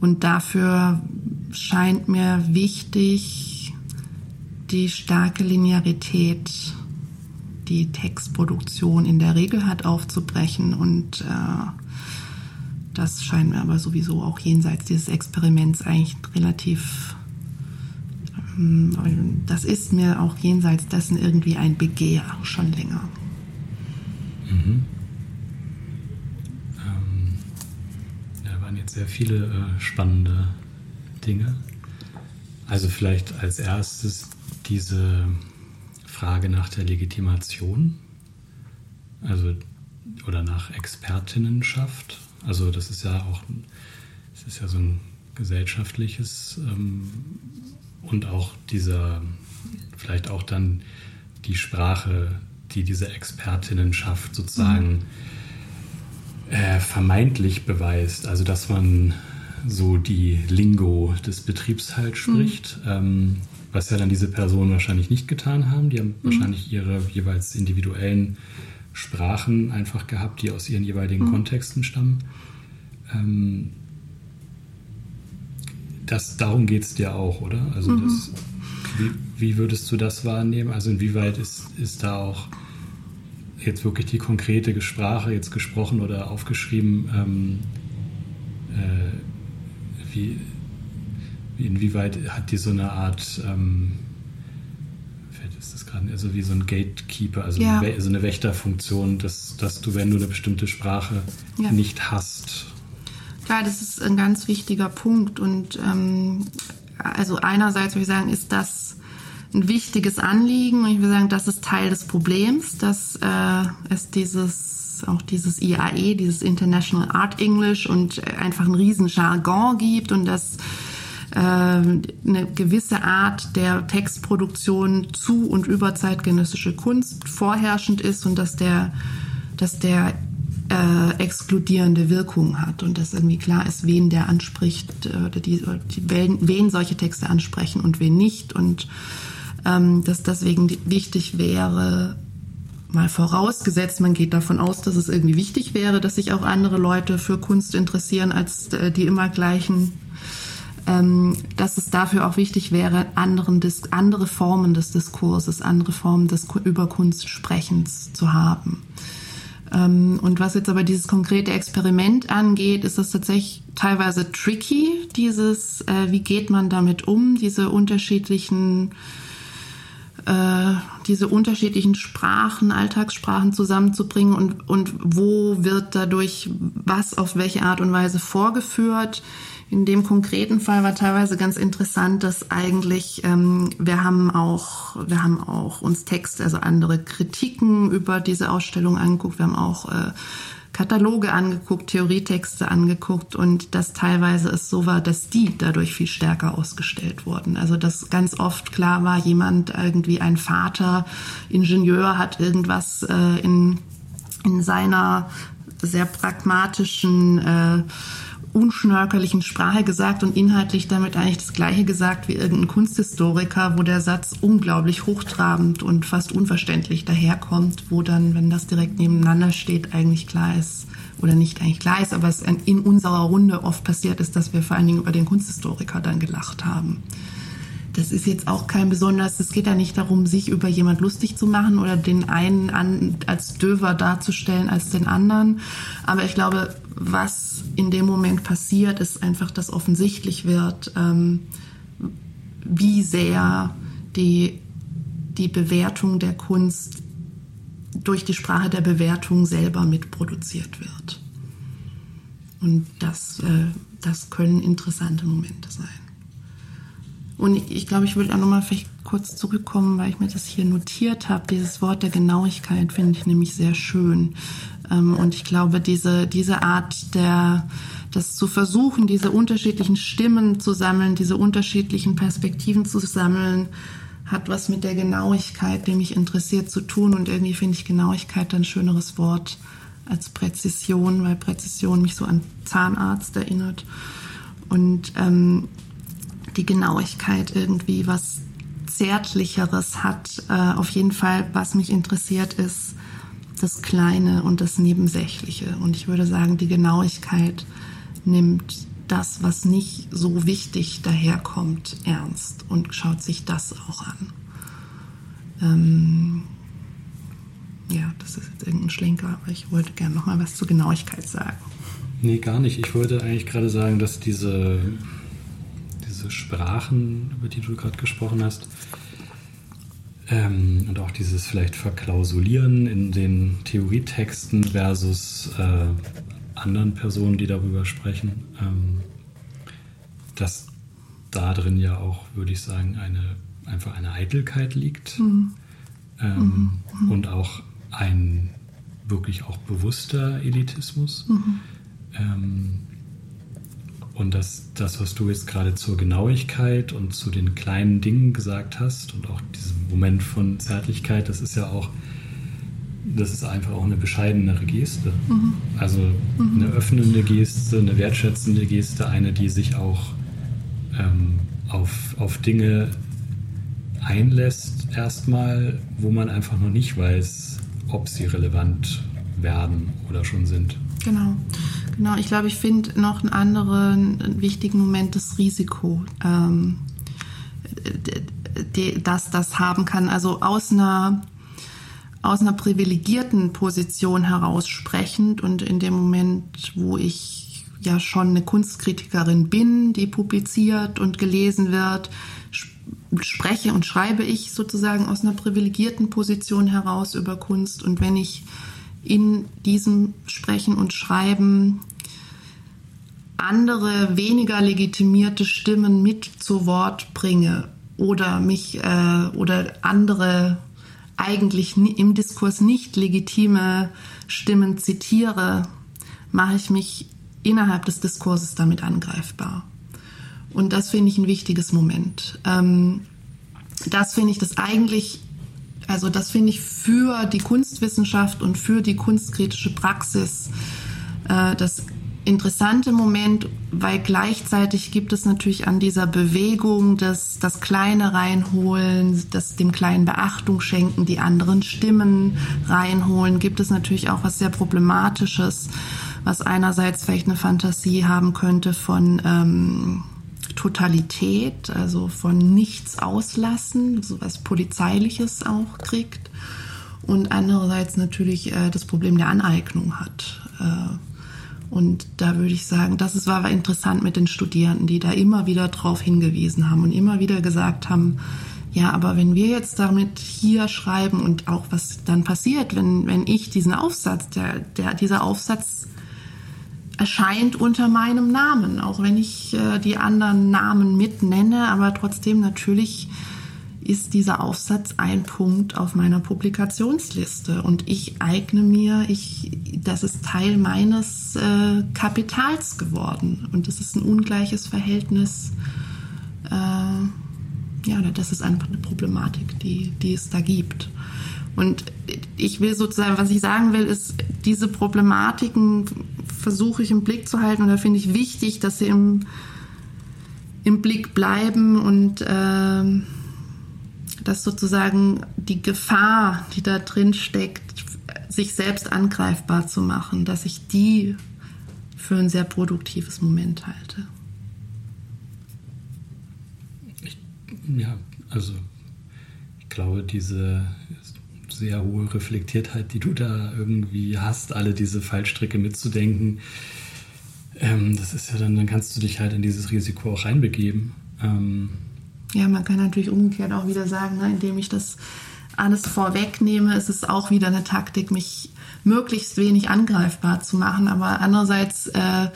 und dafür scheint mir wichtig, die starke Linearität, die Textproduktion in der Regel hat, aufzubrechen. Und äh, das scheint mir aber sowieso auch jenseits dieses Experiments eigentlich relativ, ähm, das ist mir auch jenseits dessen irgendwie ein Begehr schon länger. Mhm. Sehr viele äh, spannende Dinge. Also vielleicht als erstes diese Frage nach der Legitimation, also oder nach Expertinnenschaft. Also das ist ja auch, das ist ja so ein gesellschaftliches ähm, und auch dieser, vielleicht auch dann die Sprache, die diese Expertinnenschaft sozusagen mhm äh, vermeintlich beweist. Also dass man so die Lingo des Betriebs halt spricht, mhm. ähm, was ja dann diese Personen wahrscheinlich nicht getan haben. Die haben mhm. wahrscheinlich ihre jeweils individuellen Sprachen einfach gehabt, die aus ihren jeweiligen mhm. Kontexten stammen. Ähm, das, darum geht es dir auch, oder? Also mhm. das, wie, wie, würdest du das wahrnehmen? Also inwieweit ist, ist da auch jetzt wirklich die konkrete Sprache jetzt gesprochen oder aufgeschrieben, ähm, äh, wie, wie, inwieweit hat die so eine Art, ähm, ist das gerade, also wie so ein Gatekeeper, also ja. so eine Wächterfunktion, dass, dass du, wenn du eine bestimmte Sprache ja. nicht hast. Klar, das ist ein ganz wichtiger Punkt und ähm, also einerseits würde ich sagen, ist das ein wichtiges Anliegen. Und ich würde sagen, das ist Teil des Problems, dass äh, es dieses auch dieses IAE, dieses International Art English und einfach einen riesen Jargon gibt und dass äh, eine gewisse Art der Textproduktion zu und über zeitgenössische Kunst vorherrschend ist und dass der, dass der äh, exkludierende Wirkung hat und dass irgendwie klar ist, wen der anspricht äh, oder die, die wen, wen solche Texte ansprechen und wen nicht. Und ähm, dass deswegen wichtig wäre, mal vorausgesetzt, man geht davon aus, dass es irgendwie wichtig wäre, dass sich auch andere Leute für Kunst interessieren als äh, die immer gleichen, ähm, dass es dafür auch wichtig wäre, anderen Dis andere Formen des Diskurses, andere Formen des über Kunstsprechens zu haben. Ähm, und was jetzt aber dieses konkrete Experiment angeht, ist das tatsächlich teilweise tricky, dieses, äh, wie geht man damit um, diese unterschiedlichen diese unterschiedlichen Sprachen, Alltagssprachen zusammenzubringen und, und wo wird dadurch was auf welche Art und Weise vorgeführt. In dem konkreten Fall war teilweise ganz interessant, dass eigentlich ähm, wir haben auch wir haben auch uns Texte, also andere Kritiken über diese Ausstellung angeguckt. Wir haben auch äh, Kataloge angeguckt, Theorietexte angeguckt und dass teilweise es so war, dass die dadurch viel stärker ausgestellt wurden. Also dass ganz oft klar war, jemand irgendwie ein Vater, Ingenieur hat irgendwas äh, in, in seiner sehr pragmatischen äh, unschnörkellichen Sprache gesagt und inhaltlich damit eigentlich das Gleiche gesagt wie irgendein Kunsthistoriker, wo der Satz unglaublich hochtrabend und fast unverständlich daherkommt, wo dann, wenn das direkt nebeneinander steht, eigentlich klar ist, oder nicht eigentlich klar ist, aber es in unserer Runde oft passiert ist, dass wir vor allen Dingen über den Kunsthistoriker dann gelacht haben. Das ist jetzt auch kein besonders, es geht ja nicht darum, sich über jemand lustig zu machen oder den einen an, als döver darzustellen als den anderen. Aber ich glaube, was in dem Moment passiert, ist einfach, dass offensichtlich wird, ähm, wie sehr die, die Bewertung der Kunst durch die Sprache der Bewertung selber mitproduziert wird. Und das, äh, das können interessante Momente sein. Und ich glaube, ich würde auch nochmal vielleicht kurz zurückkommen, weil ich mir das hier notiert habe. Dieses Wort der Genauigkeit finde ich nämlich sehr schön. Ähm, und ich glaube, diese, diese Art der, das zu versuchen, diese unterschiedlichen Stimmen zu sammeln, diese unterschiedlichen Perspektiven zu sammeln, hat was mit der Genauigkeit, die mich interessiert, zu tun. Und irgendwie finde ich Genauigkeit ein schöneres Wort als Präzision, weil Präzision mich so an Zahnarzt erinnert. Und ähm, die Genauigkeit irgendwie was Zärtlicheres hat. Äh, auf jeden Fall, was mich interessiert, ist das Kleine und das Nebensächliche. Und ich würde sagen, die Genauigkeit nimmt das, was nicht so wichtig daherkommt, ernst und schaut sich das auch an. Ähm, ja, das ist jetzt irgendein Schlenker, aber ich wollte gerne noch mal was zur Genauigkeit sagen. Nee, gar nicht. Ich wollte eigentlich gerade sagen, dass diese, diese Sprachen, über die du gerade gesprochen hast, ähm, und auch dieses vielleicht Verklausulieren in den Theorietexten versus äh, anderen Personen, die darüber sprechen, ähm, dass da drin ja auch, würde ich sagen, eine, einfach eine Eitelkeit liegt mhm. Ähm, mhm. und auch ein wirklich auch bewusster Elitismus. Mhm. Und das, das, was du jetzt gerade zur Genauigkeit und zu den kleinen Dingen gesagt hast und auch diesem Moment von Zärtlichkeit, das ist ja auch das ist einfach auch eine bescheidenere Geste. Mhm. Also mhm. eine öffnende Geste, eine wertschätzende Geste, eine, die sich auch ähm, auf, auf Dinge einlässt, erstmal, wo man einfach noch nicht weiß, ob sie relevant werden oder schon sind. Genau. Genau, ich glaube, ich finde noch einen anderen wichtigen Moment das Risiko, ähm, dass das haben kann. Also aus einer aus einer privilegierten Position heraus sprechend und in dem Moment, wo ich ja schon eine Kunstkritikerin bin, die publiziert und gelesen wird, spreche und schreibe ich sozusagen aus einer privilegierten Position heraus über Kunst. Und wenn ich in diesem Sprechen und Schreiben andere, weniger legitimierte Stimmen mit zu Wort bringe oder mich äh, oder andere eigentlich im Diskurs nicht legitime Stimmen zitiere, mache ich mich innerhalb des Diskurses damit angreifbar. Und das finde ich ein wichtiges Moment. Ähm, das finde ich das eigentlich, also das finde ich für die Kunstwissenschaft und für die kunstkritische Praxis äh, das interessante Moment, weil gleichzeitig gibt es natürlich an dieser Bewegung das, das Kleine reinholen, das dem Kleinen Beachtung schenken, die anderen Stimmen reinholen, gibt es natürlich auch was sehr Problematisches, was einerseits vielleicht eine Fantasie haben könnte von ähm, Totalität, also von nichts auslassen, so was Polizeiliches auch kriegt und andererseits natürlich äh, das Problem der Aneignung hat. Äh, und da würde ich sagen, das ist, war interessant mit den Studierenden, die da immer wieder drauf hingewiesen haben und immer wieder gesagt haben, ja, aber wenn wir jetzt damit hier schreiben und auch was dann passiert, wenn, wenn ich diesen Aufsatz, der, der, dieser Aufsatz erscheint unter meinem Namen, auch wenn ich äh, die anderen Namen mit nenne, aber trotzdem natürlich ist dieser Aufsatz ein Punkt auf meiner Publikationsliste und ich eigne mir, ich, das ist Teil meines äh, Kapitals geworden und das ist ein ungleiches Verhältnis. Äh, ja, das ist einfach eine Problematik, die, die es da gibt. Und ich will sozusagen, was ich sagen will, ist, diese Problematiken versuche ich im Blick zu halten und da finde ich wichtig, dass sie im, im Blick bleiben und äh, dass sozusagen die Gefahr, die da drin steckt, sich selbst angreifbar zu machen, dass ich die für ein sehr produktives Moment halte. Ich, ja, also ich glaube, diese sehr hohe Reflektiertheit, die du da irgendwie hast, alle diese Fallstricke mitzudenken, ähm, das ist ja dann, dann kannst du dich halt in dieses Risiko auch reinbegeben. Ähm, ja, man kann natürlich umgekehrt auch wieder sagen, ne, indem ich das alles vorwegnehme, ist es auch wieder eine Taktik, mich möglichst wenig angreifbar zu machen. Aber andererseits äh,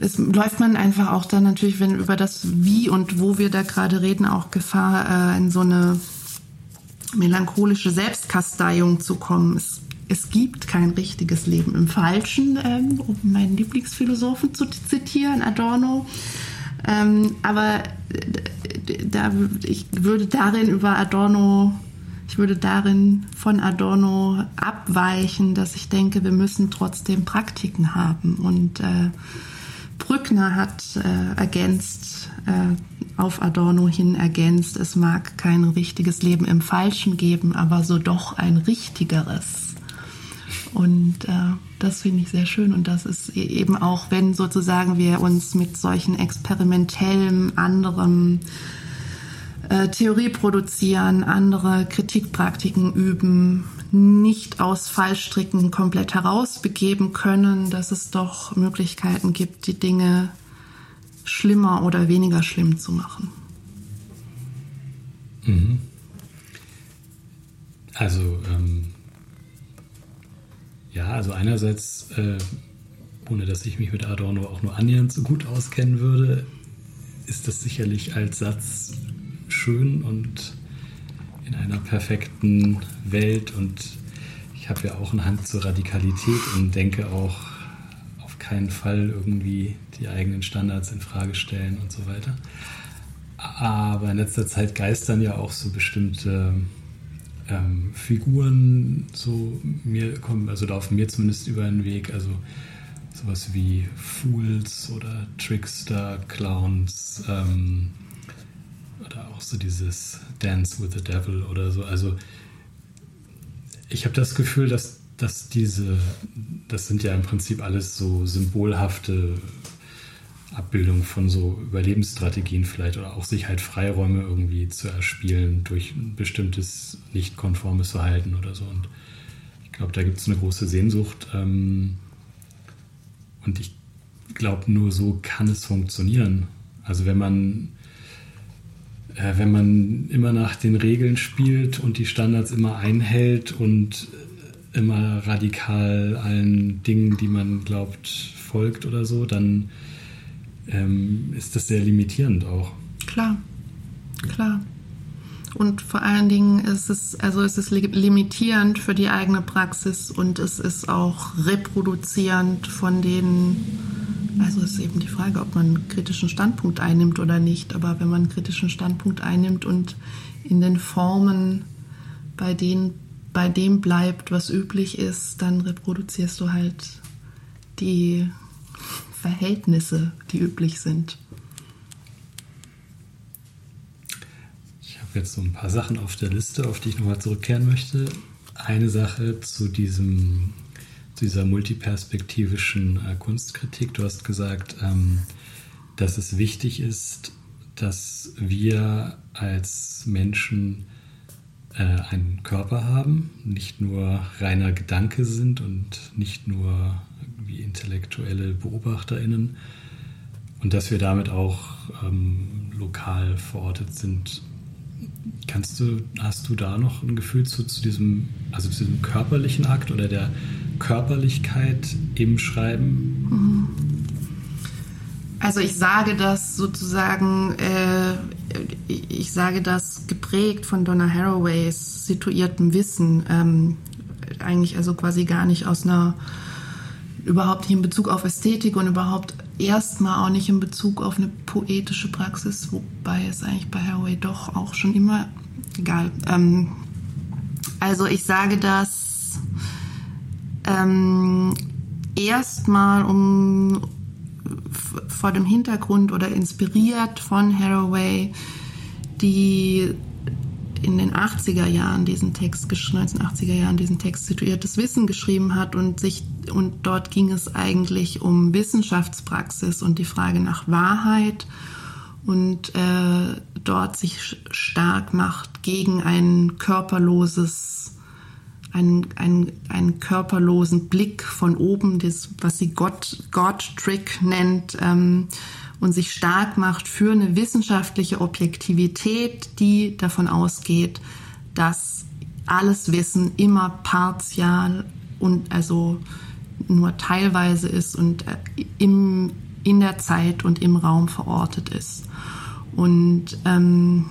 es läuft man einfach auch dann natürlich, wenn über das Wie und wo wir da gerade reden, auch Gefahr, äh, in so eine melancholische Selbstkasteiung zu kommen. Es es gibt kein richtiges Leben im Falschen, ähm, um meinen Lieblingsphilosophen zu zitieren, Adorno. Ähm, aber da, ich würde darin über Adorno, ich würde darin von Adorno abweichen, dass ich denke, wir müssen trotzdem Praktiken haben. Und äh, Brückner hat äh, ergänzt, auf Adorno hin ergänzt, es mag kein richtiges Leben im Falschen geben, aber so doch ein richtigeres. Und äh, das finde ich sehr schön. Und das ist e-, eben auch, wenn sozusagen wir uns mit solchen experimentellem, anderem äh, Theorie produzieren, andere Kritikpraktiken üben, nicht aus Fallstricken komplett herausbegeben können, dass es doch Möglichkeiten gibt, die Dinge schlimmer oder weniger schlimm zu machen. Mhm. Also ähm, ja, also einerseits, äh, ohne dass ich mich mit Adorno auch nur annähernd so gut auskennen würde, ist das sicherlich als Satz schön und in einer perfekten Welt und ich habe ja auch einen Hang zur Radikalität und denke auch keinen Fall irgendwie die eigenen Standards in Frage stellen und so weiter. Aber in letzter Zeit geistern ja auch so bestimmte ähm, Figuren so mir kommen, also laufen mir zumindest über den Weg. Also sowas wie Fools oder Trickster, Clowns ähm, oder auch so dieses Dance with the Devil oder so. Also ich habe das Gefühl, dass, dass diese, das sind ja im Prinzip alles so symbolhafte Abbildung von so Überlebensstrategien vielleicht oder auch sich halt Freiräume irgendwie zu erspielen durch ein bestimmtes nicht konformes Verhalten oder so. Und ich glaube, da gibt es eine große Sehnsucht. Ähm, und ich glaube, nur so kann es funktionieren. Also wenn man, äh, wenn man immer nach den Regeln spielt und die Standards immer einhält und immer radikal allen Dingen, die man glaubt, folgt oder so, dann ähm, ist das sehr limitierend auch. Klar, klar. Und vor allen Dingen ist es, also ist es limitierend für die eigene Praxis und es ist auch reproduzierend von den, also ist eben die Frage, ob man einen kritischen Standpunkt einnimmt oder nicht. Aber wenn man einen kritischen Standpunkt einnimmt und in den Formen, bei denen bei dem bleibt, was üblich ist, dann reproduzierst du halt die Verhältnisse, die üblich sind. Ich habe jetzt so ein paar Sachen auf der Liste, auf die ich nochmal zurückkehren möchte. Eine Sache zu diesem zu dieser multiperspektivischen äh, Kunstkritik. Du hast gesagt, ähm, dass es wichtig ist, dass wir als Menschen einen Körper haben, nicht nur reiner Gedanke sind und nicht nur wie intellektuelle BeobachterInnen und dass wir damit auch ähm, lokal verortet sind. Kannst du, hast du da noch ein Gefühl zu, zu diesem, also zu diesem körperlichen Akt oder der Körperlichkeit im Schreiben? Mhm. Also ich sage das sozusagen, äh, ich sage das geprägt von Donna Haraways situiertem Wissen, ähm, eigentlich also quasi gar nicht aus einer überhaupt nicht in Bezug auf Ästhetik und überhaupt erstmal auch nicht in Bezug auf eine poetische Praxis, wobei es eigentlich bei Haraway doch auch schon immer egal. Ähm, also ich sage das ähm, erstmal um vor dem Hintergrund oder inspiriert von Haraway, die in den 80er Jahren diesen Text, 1980er Jahren diesen Text situiertes Wissen geschrieben hat und sich und dort ging es eigentlich um Wissenschaftspraxis und die Frage nach Wahrheit und äh, dort sich stark macht gegen ein körperloses, einen, einen, körperlosen Blick von oben, das, was sie God-Trick nennt, ähm, und sich stark macht für eine wissenschaftliche Objektivität, die davon ausgeht, dass alles Wissen immer partial und also nur teilweise ist und äh, im, in der Zeit und im Raum verortet ist. Und ähm,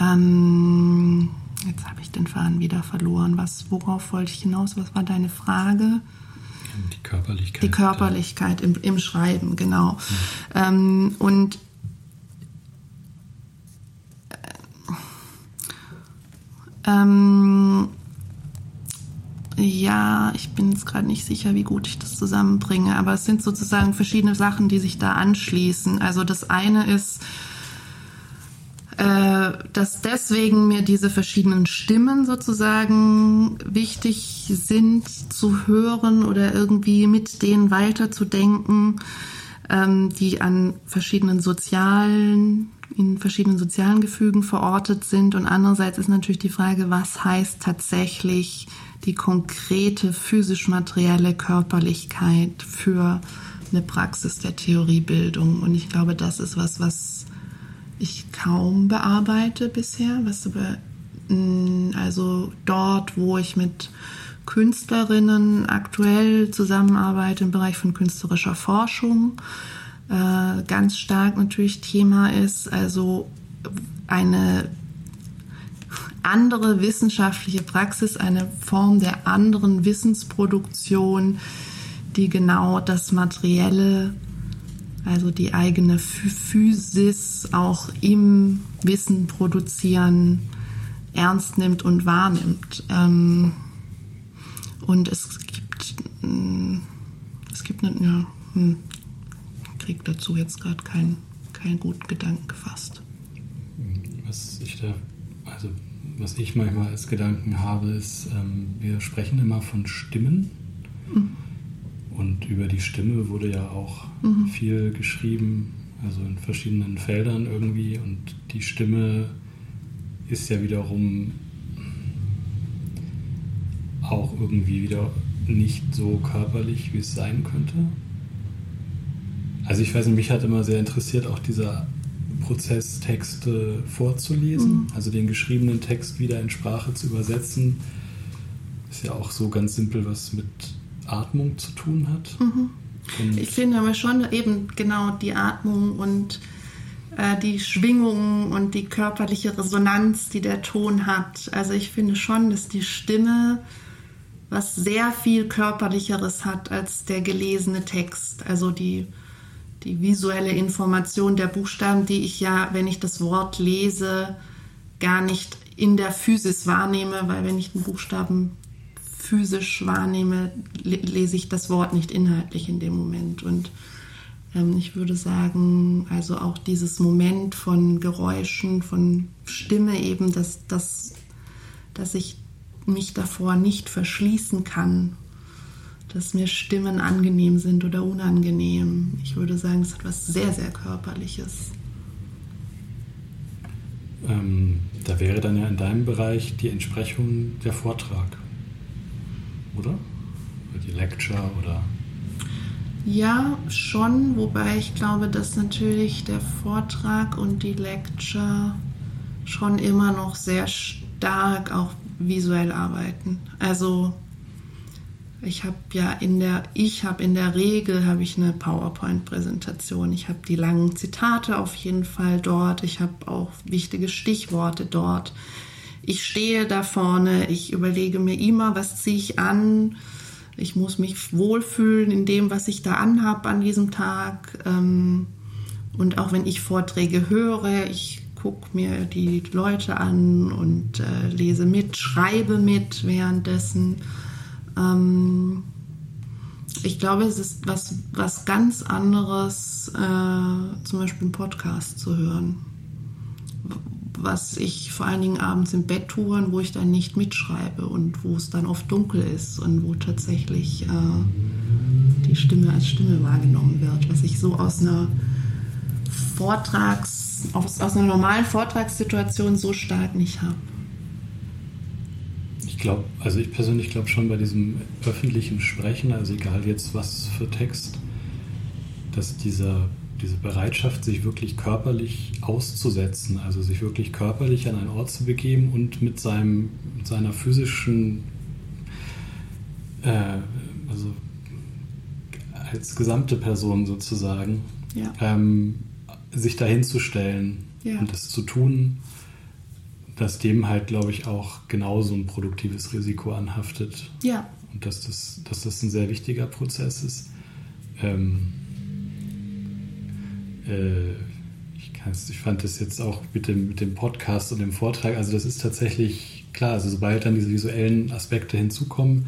ähm, Jetzt habe ich den Faden wieder verloren. Was, worauf wollte ich hinaus? Was war deine Frage? Die Körperlichkeit. Die Körperlichkeit im, im Schreiben, genau. Mhm. Ähm, und äh, ähm, ja, ich bin jetzt gerade nicht sicher, wie gut ich das zusammenbringe, aber es sind sozusagen verschiedene Sachen, die sich da anschließen. Also das eine ist, dass deswegen mir diese verschiedenen Stimmen sozusagen wichtig sind zu hören oder irgendwie mit denen weiterzudenken, ähm, die an verschiedenen sozialen, in verschiedenen sozialen Gefügen verortet sind. Und andererseits ist natürlich die Frage, was heißt tatsächlich die konkrete physisch-materielle Körperlichkeit für eine Praxis der Theoriebildung. Und ich glaube, das ist was, was ich kaum bearbeite bisher. Was über, mm, also dort, wo ich mit Künstlerinnen aktuell zusammenarbeite im Bereich von künstlerischer Forschung, äh, ganz stark natürlich Thema ist, also eine andere wissenschaftliche Praxis, eine Form der anderen Wissensproduktion, die genau das Materielle, also die eigene Physis auch im Wissen produzieren, ernst nimmt und wahrnimmt. Ähm, und es gibt, mm, es gibt eine, ja, hm, ich krieg dazu jetzt gerade keinen keinen guten Gedanken gefasst. Was ich da, also was ich manchmal als Gedanken habe, ist, ähm, wir sprechen immer von Stimmen. Mhm. Und über die Stimme wurde ja auch mhm. viel geschrieben, also in verschiedenen Feldern irgendwie. Und die Stimme ist ja wiederum auch irgendwie wieder nicht so körperlich, wie es sein könnte. Also ich weiß nicht, mich hat immer sehr interessiert auch dieser Prozess, Texte vorzulesen, mhm. also den geschriebenen Text wieder in Sprache zu übersetzen, ist ja auch so ganz simpel was mit Atmung zu tun hat. Mhm. Ich finde aber schon eben genau die Atmung und äh, die Schwingungen und die körperliche Resonanz, die der Ton hat. Also ich finde schon, dass die Stimme was sehr viel körperlicheres hat als der gelesene Text. Also die die visuelle Information der Buchstaben, die ich ja, wenn ich das Wort lese, gar nicht in der Physis wahrnehme, weil wenn ich den Buchstaben physisch wahrnehme, lese ich das Wort nicht inhaltlich in dem Moment. Und ähm, ich würde sagen, also auch dieses Moment von Geräuschen, von Stimme eben, dass, dass, dass ich mich davor nicht verschließen kann dass mir Stimmen angenehm sind oder unangenehm. Ich würde sagen, es ist etwas sehr, sehr Körperliches. Ähm, da wäre dann ja in deinem Bereich die Entsprechung der Vortrag, oder? Die Lecture oder. Ja, schon, wobei ich glaube, dass natürlich der Vortrag und die Lecture schon immer noch sehr stark auch visuell arbeiten. Also ich habe ja in der, ich habe in der Regel habe ich eine PowerPoint-Präsentation. Ich habe die langen Zitate auf jeden Fall dort. Ich habe auch wichtige Stichworte dort. Ich stehe da vorne. Ich überlege mir immer, was ziehe ich an. Ich muss mich wohlfühlen in dem, was ich da anhabe an diesem Tag. Ähm, und auch wenn ich Vorträge höre, ich gucke mir die Leute an und äh, lese mit, schreibe mit währenddessen. Ähm, ich glaube, es ist was, was ganz anderes, äh, zum Beispiel einen Podcast zu hören. Was ich vor allen Dingen abends im Bett tue, wo ich dann nicht mitschreibe und wo es dann oft dunkel ist und wo tatsächlich äh, die Stimme als Stimme wahrgenommen wird, was ich so aus einer Vortrags, aus, aus einer normalen Vortragssituation so stark nicht habe. Glaube, also ich persönlich glaube schon bei diesem öffentlichen Sprechen, also egal jetzt was für Text, dass dieser, diese Bereitschaft, sich wirklich körperlich auszusetzen, also sich wirklich körperlich an einen Ort zu begeben und mit, seinem, mit seiner physischen, äh, also als gesamte Person sozusagen, ja. ähm, sich dahin zu stellen ja. und das zu tun, dass dem halt, glaube ich, auch genauso ein produktives Risiko anhaftet. Ja. Und dass das, dass das ein sehr wichtiger Prozess ist. Ähm, äh, ich, ich, fand das jetzt auch mit dem, mit dem Podcast und dem Vortrag, also das ist tatsächlich klar, also sobald dann diese visuellen Aspekte hinzukommen,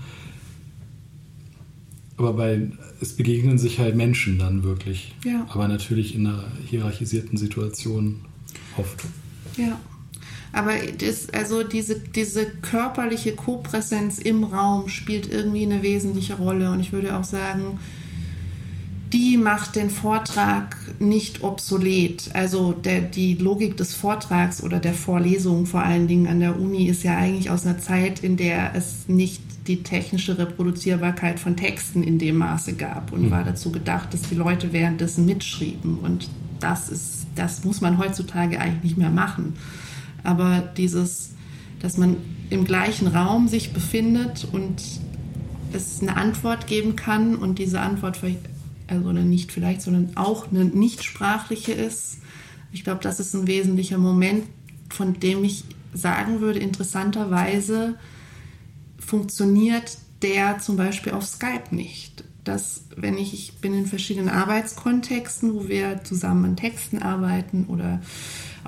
aber bei, es begegnen sich halt Menschen dann wirklich. Ja. Aber natürlich in einer hierarchisierten Situation oft. Ja. Aber das, also diese, diese körperliche Kopräsenz im Raum spielt irgendwie eine wesentliche Rolle. Und ich würde auch sagen, die macht den Vortrag nicht obsolet. Also der, die Logik des Vortrags oder der Vorlesung vor allen Dingen an der Uni ist ja eigentlich aus einer Zeit, in der es nicht die technische Reproduzierbarkeit von Texten in dem Maße gab und mhm. war dazu gedacht, dass die Leute währenddessen mitschrieben. Und das ist, das muss man heutzutage eigentlich nicht mehr machen. Aber dieses, dass man im gleichen Raum sich befindet und es eine Antwort geben kann und diese Antwort also nicht vielleicht, sondern auch eine nicht sprachliche ist. Ich glaube, das ist ein wesentlicher Moment, von dem ich sagen würde, interessanterweise, funktioniert der zum Beispiel auf Skype nicht. Dass, wenn ich, ich bin in verschiedenen Arbeitskontexten, wo wir zusammen an Texten arbeiten oder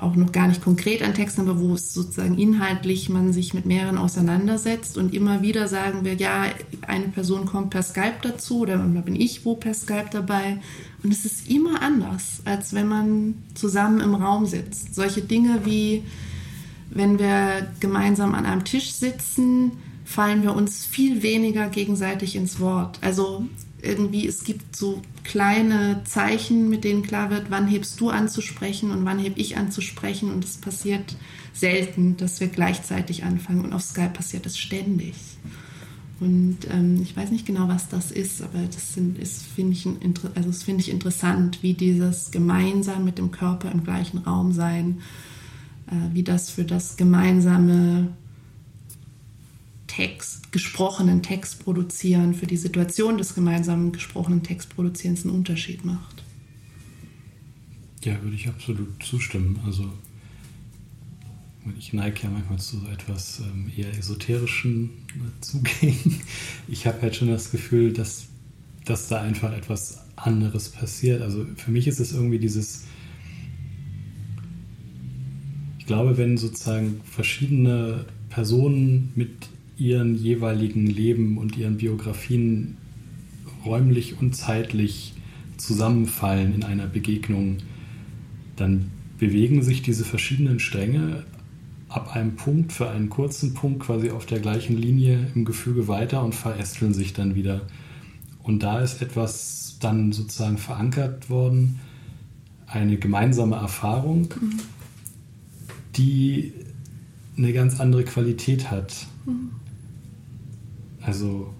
auch noch gar nicht konkret an Texten, aber wo es sozusagen inhaltlich man sich mit mehreren auseinandersetzt und immer wieder sagen wir, ja, eine Person kommt per Skype dazu oder dann bin ich wo per Skype dabei und es ist immer anders, als wenn man zusammen im Raum sitzt. Solche Dinge wie, wenn wir gemeinsam an einem Tisch sitzen, fallen wir uns viel weniger gegenseitig ins Wort. Also irgendwie, es gibt so kleine Zeichen, mit denen klar wird, wann hebst du anzusprechen und wann heb ich anzusprechen. Und es passiert selten, dass wir gleichzeitig anfangen. Und auf Skype passiert es ständig. Und ähm, ich weiß nicht genau, was das ist, aber das finde ich, also find ich interessant, wie dieses gemeinsam mit dem Körper im gleichen Raum sein, äh, wie das für das gemeinsame Text, gesprochenen Text produzieren, für die Situation des gemeinsamen gesprochenen Textproduzierens einen Unterschied macht. Ja, würde ich absolut zustimmen. Also ich neige ja manchmal zu etwas ähm, eher esoterischen äh, Zugängen. Ich habe halt schon das Gefühl, dass, dass da einfach etwas anderes passiert. Also für mich ist es irgendwie dieses, ich glaube, wenn sozusagen verschiedene Personen mit ihren jeweiligen Leben und ihren Biografien räumlich und zeitlich zusammenfallen in einer Begegnung, dann bewegen sich diese verschiedenen Stränge ab einem Punkt für einen kurzen Punkt quasi auf der gleichen Linie im Gefüge weiter und verästeln sich dann wieder. Und da ist etwas dann sozusagen verankert worden, eine gemeinsame Erfahrung, mhm. die eine ganz andere Qualität hat. Mhm. Also.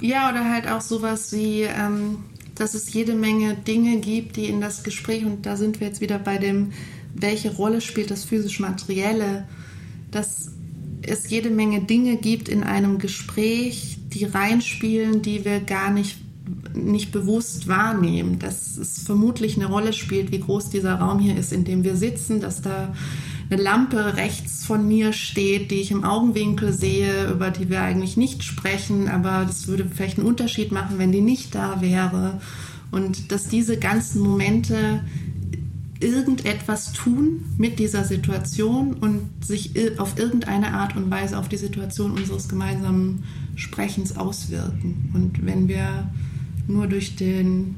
Ja, oder halt auch sowas wie, ähm, dass es jede Menge Dinge gibt, die in das Gespräch, und da sind wir jetzt wieder bei dem, welche Rolle spielt das physisch-materielle, dass es jede Menge Dinge gibt in einem Gespräch, die reinspielen, die wir gar nicht, nicht bewusst wahrnehmen. Dass es vermutlich eine Rolle spielt, wie groß dieser Raum hier ist, in dem wir sitzen, dass da eine Lampe rechts von mir steht, die ich im Augenwinkel sehe, über die wir eigentlich nicht sprechen, aber das würde vielleicht einen Unterschied machen, wenn die nicht da wäre. Und dass diese ganzen Momente irgendetwas tun mit dieser Situation und sich auf irgendeine Art und Weise auf die Situation unseres gemeinsamen Sprechens auswirken. Und wenn wir nur durch den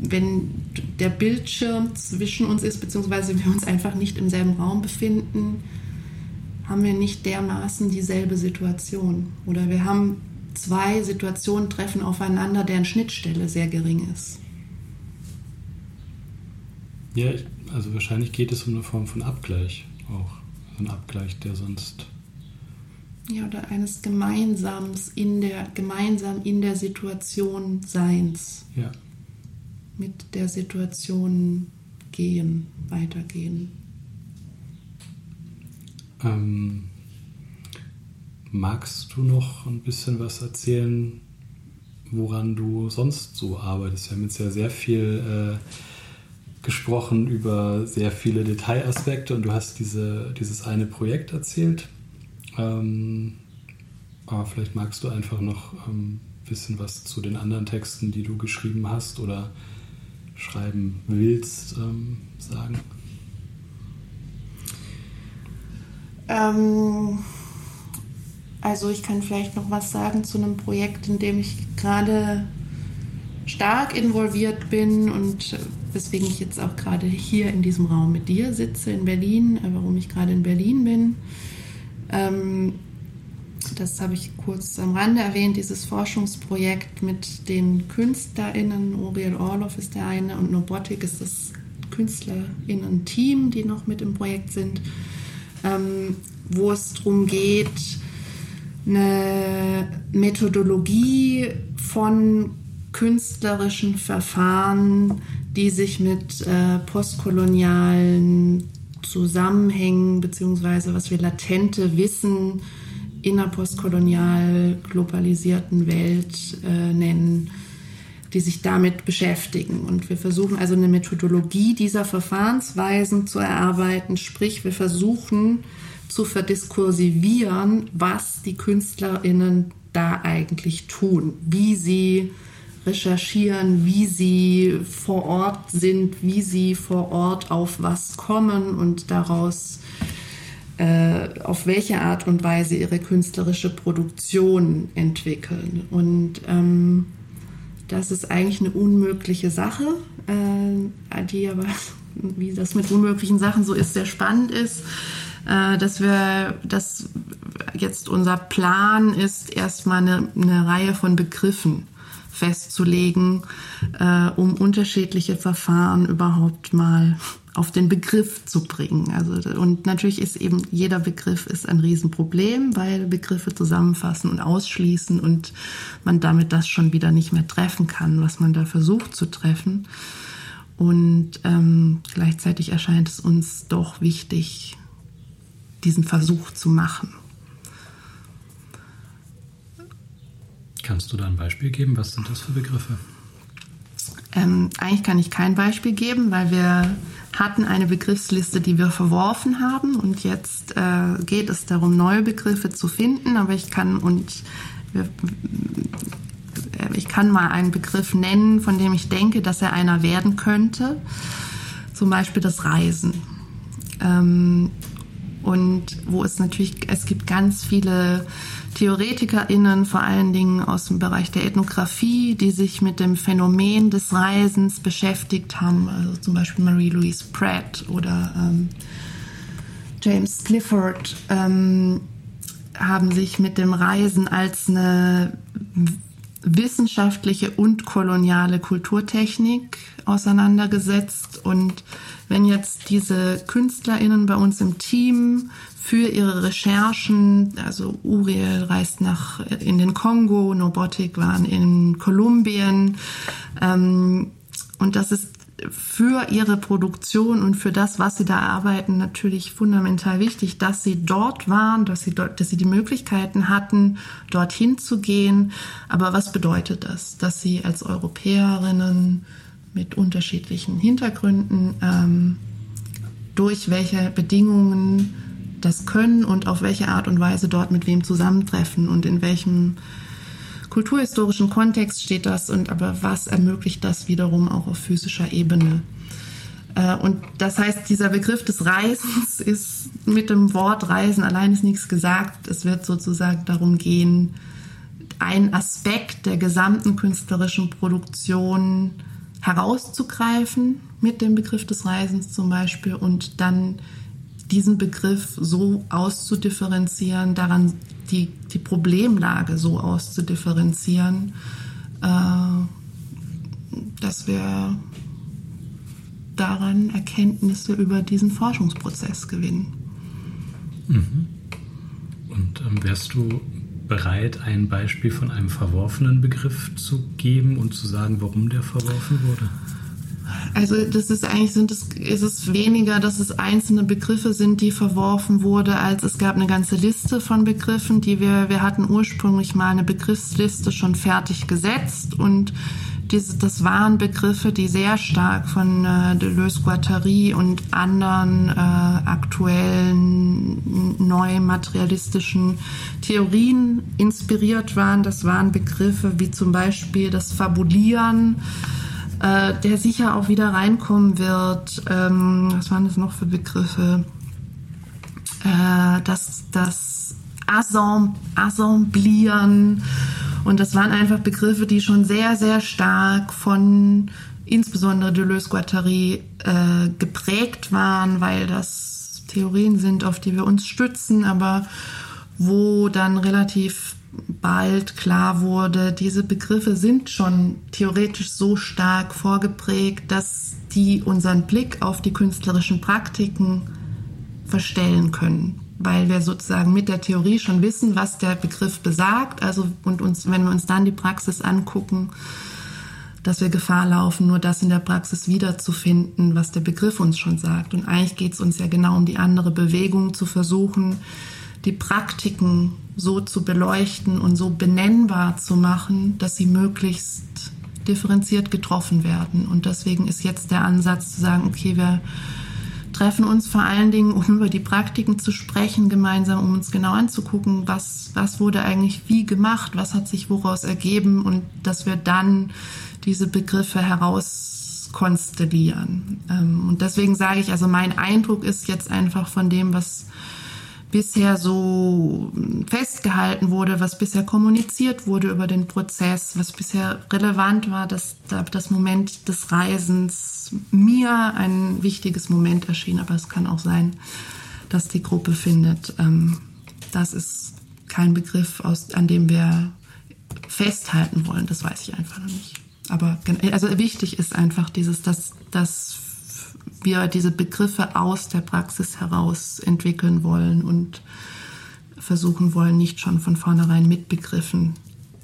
wenn der Bildschirm zwischen uns ist, beziehungsweise wir uns einfach nicht im selben Raum befinden, haben wir nicht dermaßen dieselbe Situation. Oder wir haben zwei Situationen treffen aufeinander, deren Schnittstelle sehr gering ist. Ja, also wahrscheinlich geht es um eine Form von Abgleich auch. ein Abgleich, der sonst. Ja, oder eines Gemeinsams in der, gemeinsam in der Situation Seins. Ja mit der Situation gehen, weitergehen. Ähm, magst du noch ein bisschen was erzählen, woran du sonst so arbeitest? Wir haben jetzt ja sehr viel äh, gesprochen über sehr viele Detailaspekte und du hast diese, dieses eine Projekt erzählt. Ähm, aber vielleicht magst du einfach noch ein ähm, bisschen was zu den anderen Texten, die du geschrieben hast oder schreiben willst, ähm, sagen. Ähm, also ich kann vielleicht noch was sagen zu einem Projekt, in dem ich gerade stark involviert bin und äh, weswegen ich jetzt auch gerade hier in diesem Raum mit dir sitze in Berlin, äh, warum ich gerade in Berlin bin. Ähm, das habe ich kurz am Rande erwähnt, dieses Forschungsprojekt mit den KünstlerInnen, Uriel Orloff ist der eine und Nobotik ist das KünstlerInnen-Team, die noch mit im Projekt sind, ähm, wo es darum geht, eine Methodologie von künstlerischen Verfahren, die sich mit äh, postkolonialen Zusammenhängen beziehungsweise was wir latente Wissen in einer postkolonial globalisierten Welt äh, nennen, die sich damit beschäftigen. Und wir versuchen also eine Methodologie dieser Verfahrensweisen zu erarbeiten, sprich wir versuchen zu verdiskursivieren, was die Künstlerinnen da eigentlich tun, wie sie recherchieren, wie sie vor Ort sind, wie sie vor Ort auf was kommen und daraus äh, auf welche Art und Weise ihre künstlerische Produktion entwickeln. Und ähm, das ist eigentlich eine unmögliche Sache, äh, die aber, wie das mit unmöglichen Sachen so ist, sehr spannend ist äh, dass wir, dass jetzt unser Plan ist, erstmal eine, eine Reihe von Begriffen festzulegen, äh, um unterschiedliche Verfahren überhaupt mal auf den Begriff zu bringen. Also, und natürlich ist eben jeder Begriff ist ein Riesenproblem, weil Begriffe zusammenfassen und ausschließen und man damit das schon wieder nicht mehr treffen kann, was man da versucht zu treffen. Und ähm, gleichzeitig erscheint es uns doch wichtig, diesen Versuch zu machen. Kannst du da ein Beispiel geben? Was sind das für Begriffe? Ähm, eigentlich kann ich kein Beispiel geben, weil wir hatten eine Begriffsliste, die wir verworfen haben und jetzt äh, geht es darum, neue Begriffe zu finden. Aber ich kann und äh, ich kann mal einen Begriff nennen, von dem ich denke, dass er einer werden könnte. Zum Beispiel das Reisen. Ähm, und wo es natürlich, es gibt ganz viele TheoretikerInnen, vor allen Dingen aus dem Bereich der Ethnographie, die sich mit dem Phänomen des Reisens beschäftigt haben, also zum Beispiel Marie-Louise Pratt oder ähm, James Clifford, ähm, haben sich mit dem Reisen als eine wissenschaftliche und koloniale Kulturtechnik auseinandergesetzt. Und wenn jetzt diese KünstlerInnen bei uns im Team für ihre Recherchen, also Uriel reist nach in den Kongo, Nobotik waren in Kolumbien, ähm, und das ist für ihre Produktion und für das, was sie da arbeiten, natürlich fundamental wichtig, dass sie dort waren, dass sie dort, dass sie die Möglichkeiten hatten, dorthin zu gehen. Aber was bedeutet das? Dass sie als Europäerinnen mit unterschiedlichen Hintergründen, ähm, durch welche Bedingungen das können und auf welche Art und Weise dort mit wem zusammentreffen und in welchem kulturhistorischen Kontext steht das und aber was ermöglicht das wiederum auch auf physischer Ebene. Äh, und das heißt, dieser Begriff des Reisens ist mit dem Wort Reisen allein ist nichts gesagt. Es wird sozusagen darum gehen, ein Aspekt der gesamten künstlerischen Produktion herauszugreifen mit dem Begriff des Reisens zum Beispiel und dann diesen Begriff so auszudifferenzieren, daran die, die Problemlage so auszudifferenzieren, äh, dass wir daran Erkenntnisse über diesen Forschungsprozess gewinnen. Mhm. Und ähm, wärst du bereit, ein Beispiel von einem verworfenen Begriff zu geben und zu sagen, warum der verworfen wurde? Also das ist eigentlich sind es ist es weniger, dass es einzelne Begriffe sind, die verworfen wurde, als es gab eine ganze Liste von Begriffen, die wir wir hatten ursprünglich mal eine Begriffsliste schon fertig gesetzt und diese, das waren Begriffe, die sehr stark von äh, Deleuze-Guattari und anderen äh, aktuellen neumaterialistischen Theorien inspiriert waren. Das waren Begriffe wie zum Beispiel das Fabulieren, äh, der sicher auch wieder reinkommen wird. Ähm, was waren das noch für Begriffe? Äh, das, das Assemblieren und das waren einfach Begriffe, die schon sehr, sehr stark von insbesondere Deleuze-Guattari äh, geprägt waren, weil das Theorien sind, auf die wir uns stützen, aber wo dann relativ bald klar wurde, diese Begriffe sind schon theoretisch so stark vorgeprägt, dass die unseren Blick auf die künstlerischen Praktiken verstellen können weil wir sozusagen mit der Theorie schon wissen, was der Begriff besagt. Also und uns, wenn wir uns dann die Praxis angucken, dass wir Gefahr laufen, nur das in der Praxis wiederzufinden, was der Begriff uns schon sagt. Und eigentlich geht es uns ja genau um die andere Bewegung, zu versuchen, die Praktiken so zu beleuchten und so benennbar zu machen, dass sie möglichst differenziert getroffen werden. Und deswegen ist jetzt der Ansatz zu sagen, okay, wir treffen uns vor allen Dingen, um über die Praktiken zu sprechen, gemeinsam, um uns genau anzugucken, was, was wurde eigentlich wie gemacht, was hat sich woraus ergeben und dass wir dann diese Begriffe herauskonstellieren. Ähm, und deswegen sage ich, also mein Eindruck ist jetzt einfach von dem, was bisher so festgehalten wurde, was bisher kommuniziert wurde über den Prozess, was bisher relevant war, dass das Moment des Reisens mir ein wichtiges Moment erschien. Aber es kann auch sein, dass die Gruppe findet, ähm, das ist kein Begriff, aus, an dem wir festhalten wollen. Das weiß ich einfach noch nicht. Aber also wichtig ist einfach dieses, dass, dass wir diese Begriffe aus der Praxis heraus entwickeln wollen und versuchen wollen, nicht schon von vornherein mit Begriffen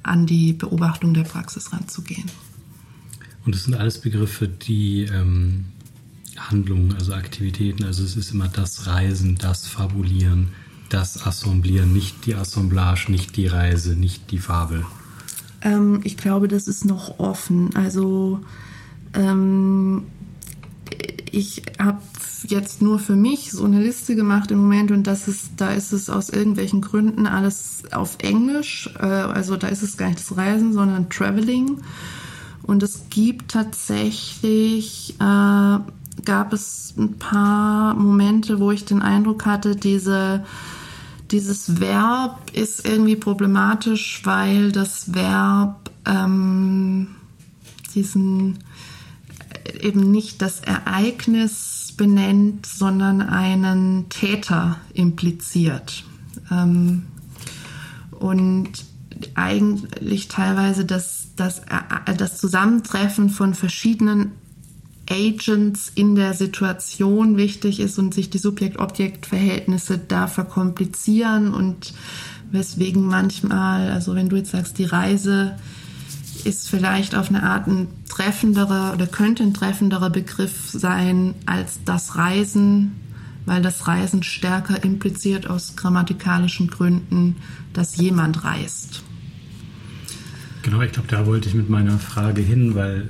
an die Beobachtung der Praxis ranzugehen. Und es sind alles Begriffe, die ähm, Handlungen, also Aktivitäten, also es ist immer das Reisen, das Fabulieren, das Assemblieren, nicht die Assemblage, nicht die Reise, nicht die Fabel. Ähm, ich glaube, das ist noch offen. Also ähm, ich habe jetzt nur für mich so eine Liste gemacht im Moment und das ist, da ist es aus irgendwelchen Gründen alles auf Englisch. Äh, also da ist es gar nicht das Reisen, sondern Traveling. Und es gibt tatsächlich, äh, gab es ein paar Momente, wo ich den Eindruck hatte, diese, dieses Verb ist irgendwie problematisch, weil das Verb ähm, diesen eben nicht das Ereignis benennt, sondern einen Täter impliziert. Ähm, und eigentlich teilweise das, das, äh, das Zusammentreffen von verschiedenen Agents in der Situation wichtig ist und sich die Subjekt-Objekt-Verhältnisse da verkomplizieren und weswegen manchmal, also wenn du jetzt sagst, die Reise ist vielleicht auf eine Art ein treffenderer oder könnte ein treffenderer Begriff sein als das Reisen, weil das Reisen stärker impliziert aus grammatikalischen Gründen, dass jemand reist. Genau, ich glaube, da wollte ich mit meiner Frage hin, weil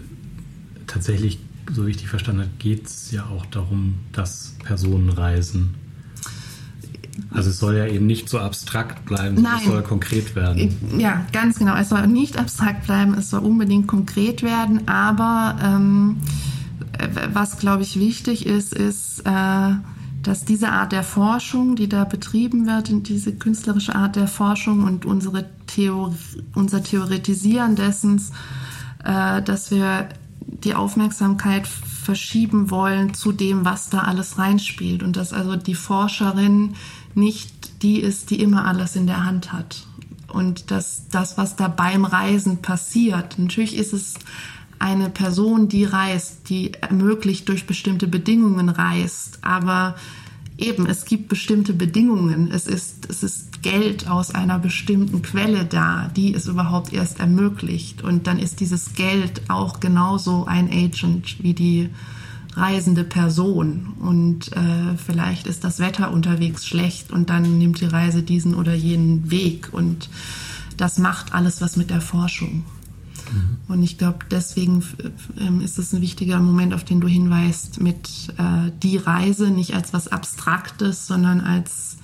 tatsächlich, so wie ich die verstanden habe, geht es ja auch darum, dass Personen reisen. Also es soll ja eben nicht so abstrakt bleiben, sondern es soll konkret werden. Ja, ganz genau. Es soll nicht abstrakt bleiben, es soll unbedingt konkret werden. Aber ähm, was, glaube ich, wichtig ist, ist, äh, dass diese Art der Forschung, die da betrieben wird, diese künstlerische Art der Forschung und unsere Theor unser Theoretisieren dessen, äh, dass wir die Aufmerksamkeit verschieben wollen zu dem, was da alles reinspielt und dass also die Forscherin nicht die ist, die immer alles in der Hand hat. Und dass das, was da beim Reisen passiert, natürlich ist es eine Person, die reist, die ermöglicht durch bestimmte Bedingungen reist, aber eben, es gibt bestimmte Bedingungen. Es ist, es ist Geld aus einer bestimmten Quelle da, die es überhaupt erst ermöglicht. Und dann ist dieses Geld auch genauso ein Agent wie die reisende Person und äh, vielleicht ist das Wetter unterwegs schlecht und dann nimmt die Reise diesen oder jenen Weg und das macht alles was mit der Forschung. Mhm. Und ich glaube, deswegen ähm, ist es ein wichtiger Moment, auf den du hinweist, mit äh, die Reise nicht als was Abstraktes, sondern als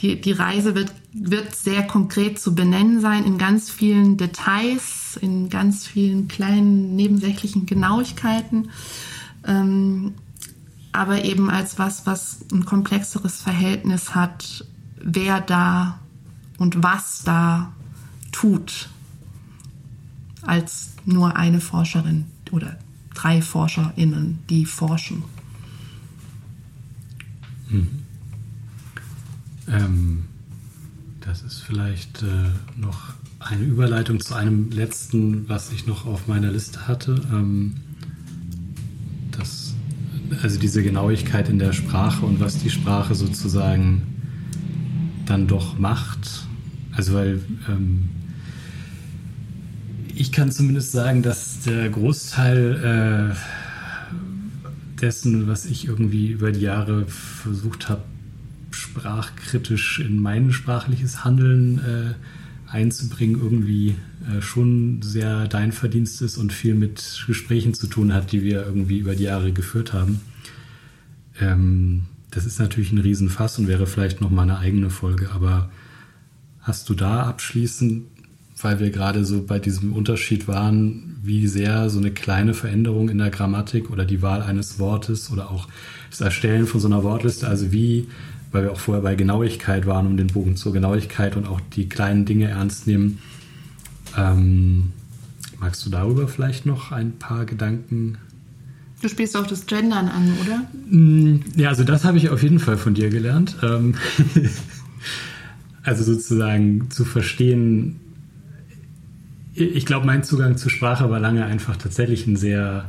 die, die Reise wird, wird sehr konkret zu benennen sein in ganz vielen Details, in ganz vielen kleinen nebensächlichen Genauigkeiten, ähm, aber eben als was, was ein komplexeres Verhältnis hat, wer da und was da tut, als nur eine Forscherin oder drei ForscherInnen, die forschen. Mhm. Ähm, das ist vielleicht äh, noch eine Überleitung zu einem letzten, was ich noch auf meiner Liste hatte. Ähm, also diese Genauigkeit in der Sprache und was die Sprache sozusagen dann doch macht. Also weil ähm, ich kann zumindest sagen, dass der Großteil äh, dessen, was ich irgendwie über die Jahre versucht habe, sprachkritisch in mein sprachliches Handeln äh, einzubringen, irgendwie äh, schon sehr dein Verdienst ist und viel mit Gesprächen zu tun hat, die wir irgendwie über die Jahre geführt haben. Ähm, das ist natürlich ein Riesenfass und wäre vielleicht noch mal eine eigene Folge, aber hast du da abschließend, weil wir gerade so bei diesem Unterschied waren, wie sehr so eine kleine Veränderung in der Grammatik oder die Wahl eines Wortes oder auch das Erstellen von so einer Wortliste, also wie weil wir auch vorher bei Genauigkeit waren, um den Bogen zur Genauigkeit und auch die kleinen Dinge ernst nehmen. Ähm, magst du darüber vielleicht noch ein paar Gedanken? Du spielst auch das Gendern an, oder? Mm, ja, also das habe ich auf jeden Fall von dir gelernt. Ähm, also sozusagen zu verstehen, ich glaube, mein Zugang zur Sprache war lange einfach tatsächlich ein sehr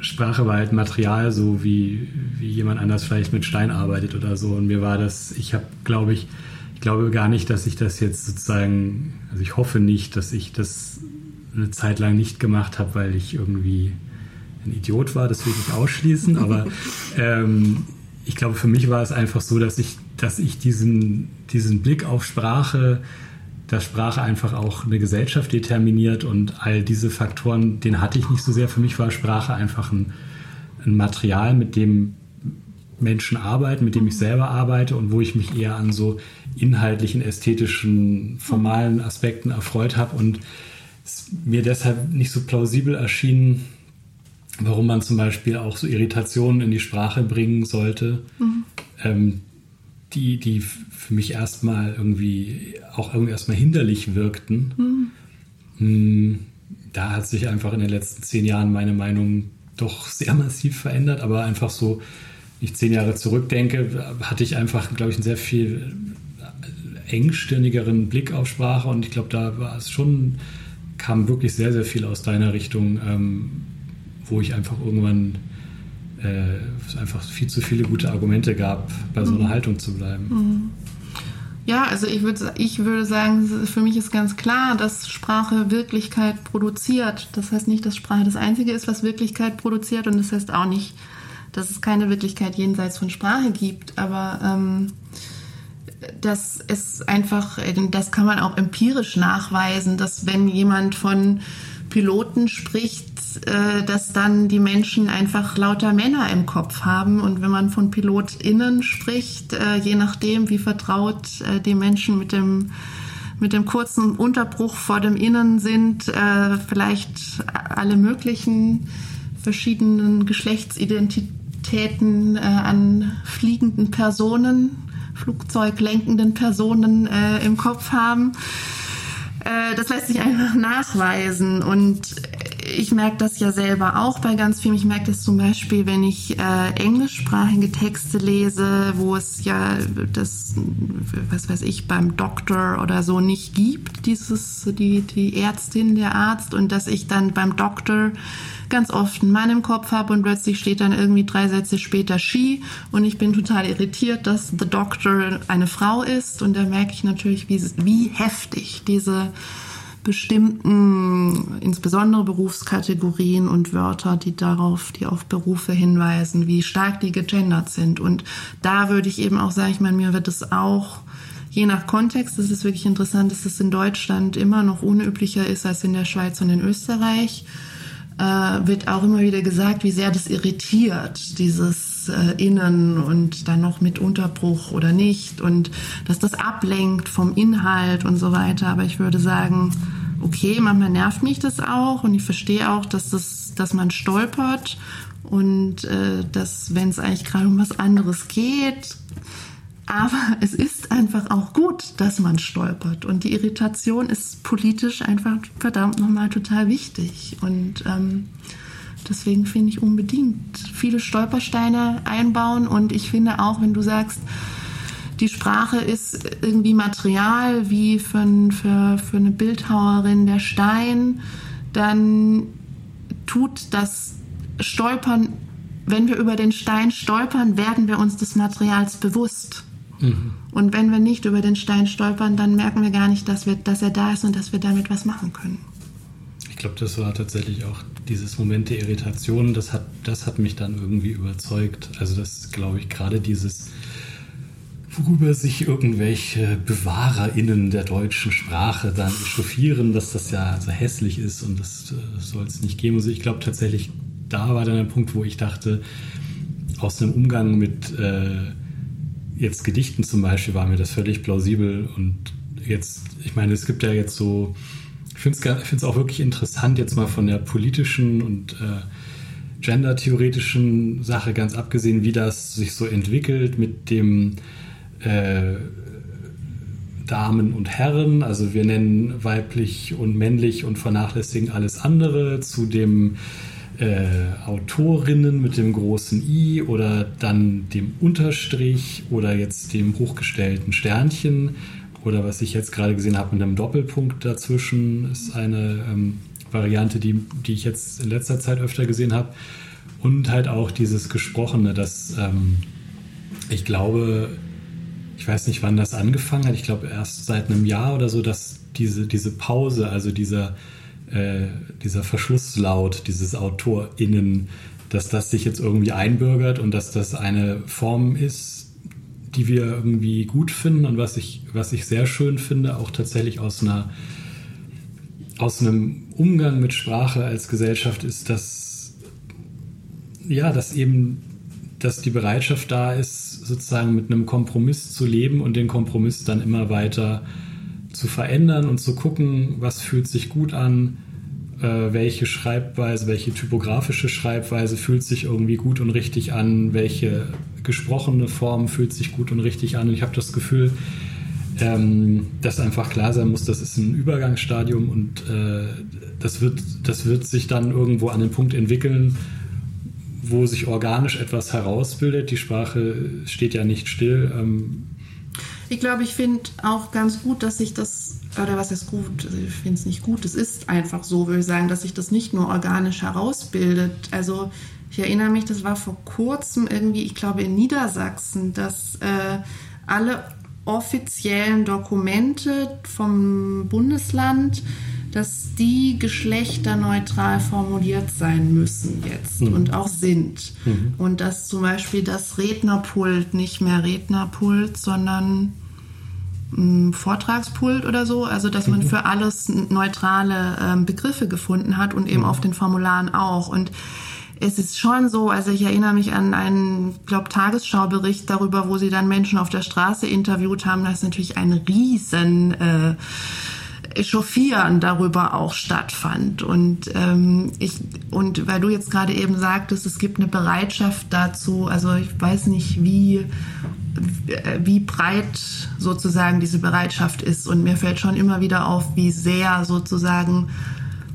Sprache war halt Material, so wie, wie jemand anders vielleicht mit Stein arbeitet oder so. Und mir war das, ich habe, glaube ich, ich glaube gar nicht, dass ich das jetzt sozusagen, also ich hoffe nicht, dass ich das eine Zeit lang nicht gemacht habe, weil ich irgendwie ein Idiot war, das will ich nicht ausschließen, aber ähm, ich glaube, für mich war es einfach so, dass ich, dass ich diesen, diesen Blick auf Sprache dass Sprache einfach auch eine Gesellschaft determiniert und all diese Faktoren, den hatte ich nicht so sehr. Für mich war Sprache einfach ein, ein Material, mit dem Menschen arbeiten, mit dem ich selber arbeite und wo ich mich eher an so inhaltlichen, ästhetischen, formalen Aspekten erfreut habe und es mir deshalb nicht so plausibel erschien, warum man zum Beispiel auch so Irritationen in die Sprache bringen sollte, mhm. ähm, die, die für mich erstmal irgendwie auch irgendwie erstmal hinderlich wirkten. Mhm. Da hat sich einfach in den letzten zehn Jahren meine Meinung doch sehr massiv verändert, aber einfach so, wenn ich zehn Jahre zurückdenke, hatte ich einfach, glaube ich, einen sehr viel engstirnigeren Blick auf Sprache und ich glaube, da war es schon, kam wirklich sehr, sehr viel aus deiner Richtung, ähm, wo ich einfach irgendwann äh, es einfach viel zu viele gute Argumente gab, bei so einer mhm. Haltung zu bleiben. Mhm. Ja, also ich würde, ich würde sagen, für mich ist ganz klar, dass Sprache Wirklichkeit produziert. Das heißt nicht, dass Sprache das Einzige ist, was Wirklichkeit produziert und das heißt auch nicht, dass es keine Wirklichkeit jenseits von Sprache gibt. Aber ähm, das ist einfach, das kann man auch empirisch nachweisen, dass wenn jemand von Piloten spricht, äh, dass dann die Menschen einfach lauter Männer im Kopf haben. Und wenn man von PilotInnen spricht, äh, je nachdem, wie vertraut äh, die Menschen mit dem mit dem kurzen Unterbruch vor dem Innen sind, vielleicht alle möglichen verschiedenen Geschlechtsidentitäten an fliegenden Personen, flugzeuglenkenden Personen im Kopf haben. das lässt sich einfach nachweisen und ich merke das ja selber auch bei ganz vielen. Ich merke das zum Beispiel, wenn ich äh, englischsprachige Texte lese, wo es ja das, was weiß ich, beim Doktor oder so nicht gibt, dieses, die, die Ärztin, der Arzt, und dass ich dann beim Doktor ganz oft Mann im Kopf habe und plötzlich steht dann irgendwie drei Sätze später She und ich bin total irritiert, dass The Doctor eine Frau ist und da merke ich natürlich, wie, wie heftig diese bestimmten, insbesondere Berufskategorien und Wörter, die darauf, die auf Berufe hinweisen, wie stark die gegendert sind. Und da würde ich eben auch sagen, ich meine, mir wird es auch je nach Kontext ist es wirklich interessant, dass es in Deutschland immer noch unüblicher ist als in der Schweiz und in Österreich. Äh, wird auch immer wieder gesagt, wie sehr das irritiert, dieses äh, Innen und dann noch mit Unterbruch oder nicht und dass das ablenkt vom Inhalt und so weiter. Aber ich würde sagen, okay, manchmal nervt mich das auch und ich verstehe auch, dass, das, dass man stolpert und äh, dass, wenn es eigentlich gerade um was anderes geht, aber es ist einfach auch gut, dass man stolpert. Und die Irritation ist politisch einfach verdammt nochmal total wichtig. Und ähm, deswegen finde ich unbedingt viele Stolpersteine einbauen. Und ich finde auch, wenn du sagst, die Sprache ist irgendwie Material wie für, für, für eine Bildhauerin der Stein, dann tut das Stolpern, wenn wir über den Stein stolpern, werden wir uns des Materials bewusst. Mhm. Und wenn wir nicht über den Stein stolpern, dann merken wir gar nicht, dass, wir, dass er da ist und dass wir damit was machen können. Ich glaube, das war tatsächlich auch dieses Moment der Irritation, das hat, das hat mich dann irgendwie überzeugt. Also das, glaube ich, gerade dieses worüber sich irgendwelche BewahrerInnen der deutschen Sprache dann echauffieren, dass das ja so hässlich ist und das, äh, soll es nicht geben. Also ich glaube tatsächlich, da war dann der Punkt, wo ich dachte, aus einem Umgang mit äh, jetzt Gedichten zum Beispiel war mir das völlig plausibel und jetzt, ich meine, es gibt ja jetzt so, ich finde es auch wirklich interessant, jetzt mal von der politischen und äh, gendertheoretischen Sache ganz abgesehen, wie das sich so entwickelt mit dem äh, Damen und Herren, also wir nennen weiblich und männlich und vernachlässigen alles andere zu dem äh, Autorinnen mit dem großen I oder dann dem Unterstrich oder jetzt dem hochgestellten Sternchen oder was ich jetzt gerade gesehen habe mit einem Doppelpunkt dazwischen ist eine ähm, Variante, die, die ich jetzt in letzter Zeit öfter gesehen habe. Und halt auch dieses Gesprochene, das ähm, ich glaube, ich weiß nicht, wann das angefangen hat, ich glaube erst seit einem Jahr oder so, dass diese, diese Pause, also dieser äh, dieser Verschlusslaut dieses AutorInnen, dass das sich jetzt irgendwie einbürgert und dass das eine Form ist, die wir irgendwie gut finden und was ich, was ich sehr schön finde, auch tatsächlich aus einer aus einem Umgang mit Sprache als Gesellschaft ist, dass ja, dass eben, dass die Bereitschaft da ist, sozusagen mit einem Kompromiss zu leben und den Kompromiss dann immer weiter zu verändern und zu gucken, was fühlt sich gut an, äh, welche Schreibweise, welche typografische Schreibweise fühlt sich irgendwie gut und richtig an, welche gesprochene Form fühlt sich gut und richtig an. Und ich habe das Gefühl, ähm, dass einfach klar sein muss, das ist ein Übergangsstadium und äh, das, wird, das wird sich dann irgendwo an den Punkt entwickeln, wo sich organisch etwas herausbildet. Die Sprache steht ja nicht still. Ähm, ich glaube, ich finde auch ganz gut, dass sich das, oder was ist gut? Also ich finde es nicht gut, es ist einfach so, würde ich sagen, dass sich das nicht nur organisch herausbildet. Also ich erinnere mich, das war vor kurzem irgendwie, ich glaube in Niedersachsen, dass äh, alle offiziellen Dokumente vom Bundesland, dass die geschlechterneutral formuliert sein müssen jetzt mhm. und auch sind. Mhm. Und dass zum Beispiel das Rednerpult nicht mehr Rednerpult, sondern hm, Vortragspult oder so, also dass man mhm. für alles neutrale ähm, Begriffe gefunden hat und eben mhm. auf den Formularen auch. Und es ist schon so, also ich erinnere mich an einen, glaube Tagesschaubericht darüber, wo sie dann Menschen auf der Straße interviewt haben. Da ist natürlich ein riesen äh, Echauffieren darüber auch stattfand. Und ähm, ich und weil du jetzt gerade eben sagtest, es gibt eine Bereitschaft dazu, also ich weiß nicht, wie wie breit sozusagen diese Bereitschaft ist. Und mir fällt schon immer wieder auf, wie sehr sozusagen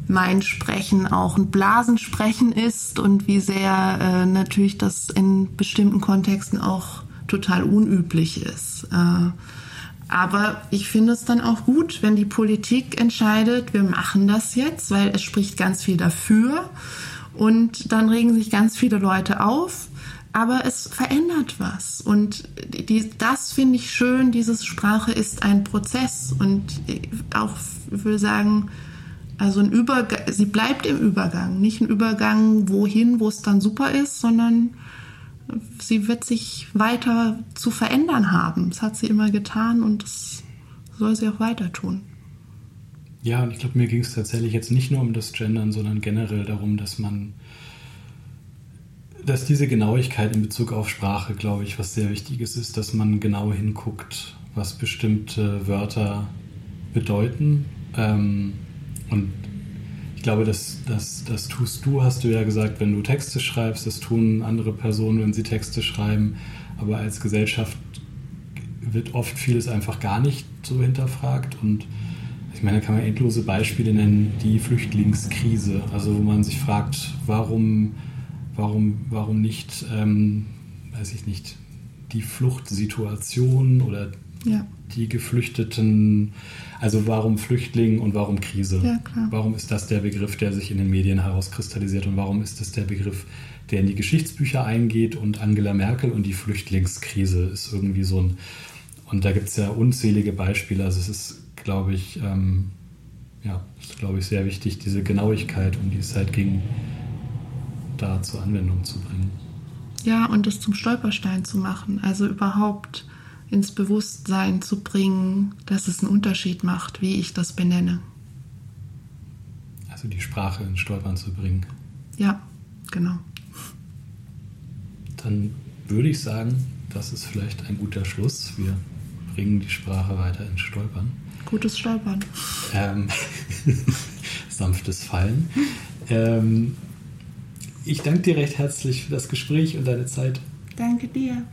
mein Sprechen auch ein Blasensprechen ist und wie sehr äh, natürlich das in bestimmten Kontexten auch total unüblich ist. Äh, aber ich finde es dann auch gut, wenn die Politik entscheidet, wir machen das jetzt, weil es spricht ganz viel dafür. Und dann regen sich ganz viele Leute auf, aber es verändert was. Und die, das finde ich schön, diese Sprache ist ein Prozess. Und auch, ich würde sagen, also ein Übergang, sie bleibt im Übergang. Nicht ein Übergang wohin, wo es dann super ist, sondern sie wird sich weiter zu verändern haben. Das hat sie immer getan und das soll sie auch weiter tun. Ja, und ich glaube, mir ging es tatsächlich jetzt nicht nur um das Gendern, sondern generell darum, dass man, dass diese Genauigkeit in Bezug auf Sprache, glaube ich, was sehr Wichtiges ist, dass man genau hinguckt, was bestimmte Wörter bedeuten. Ähm, und glaube, das, das, das tust du, hast du ja gesagt, wenn du Texte schreibst, das tun andere Personen, wenn sie Texte schreiben. Aber als Gesellschaft wird oft vieles einfach gar nicht so hinterfragt. Und ich meine, da kann man endlose Beispiele nennen, die Flüchtlingskrise, also wo man sich fragt, warum, warum, warum nicht, ähm, weiß ich nicht, die Fluchtsituation oder ja. Die Geflüchteten, also warum Flüchtling und warum Krise? Ja, warum ist das der Begriff, der sich in den Medien herauskristallisiert und warum ist das der Begriff, der in die Geschichtsbücher eingeht und Angela Merkel und die Flüchtlingskrise ist irgendwie so ein, und da gibt es ja unzählige Beispiele, also es ist, glaube ich, ähm, ja, ist, glaube ich, sehr wichtig, diese Genauigkeit, um die es halt ging, da zur Anwendung zu bringen. Ja, und das zum Stolperstein zu machen. Also überhaupt ins Bewusstsein zu bringen, dass es einen Unterschied macht, wie ich das benenne. Also die Sprache ins Stolpern zu bringen. Ja, genau. Dann würde ich sagen, das ist vielleicht ein guter Schluss. Wir bringen die Sprache weiter ins Stolpern. Gutes Stolpern. Ähm, sanftes Fallen. Ähm, ich danke dir recht herzlich für das Gespräch und deine Zeit. Danke dir.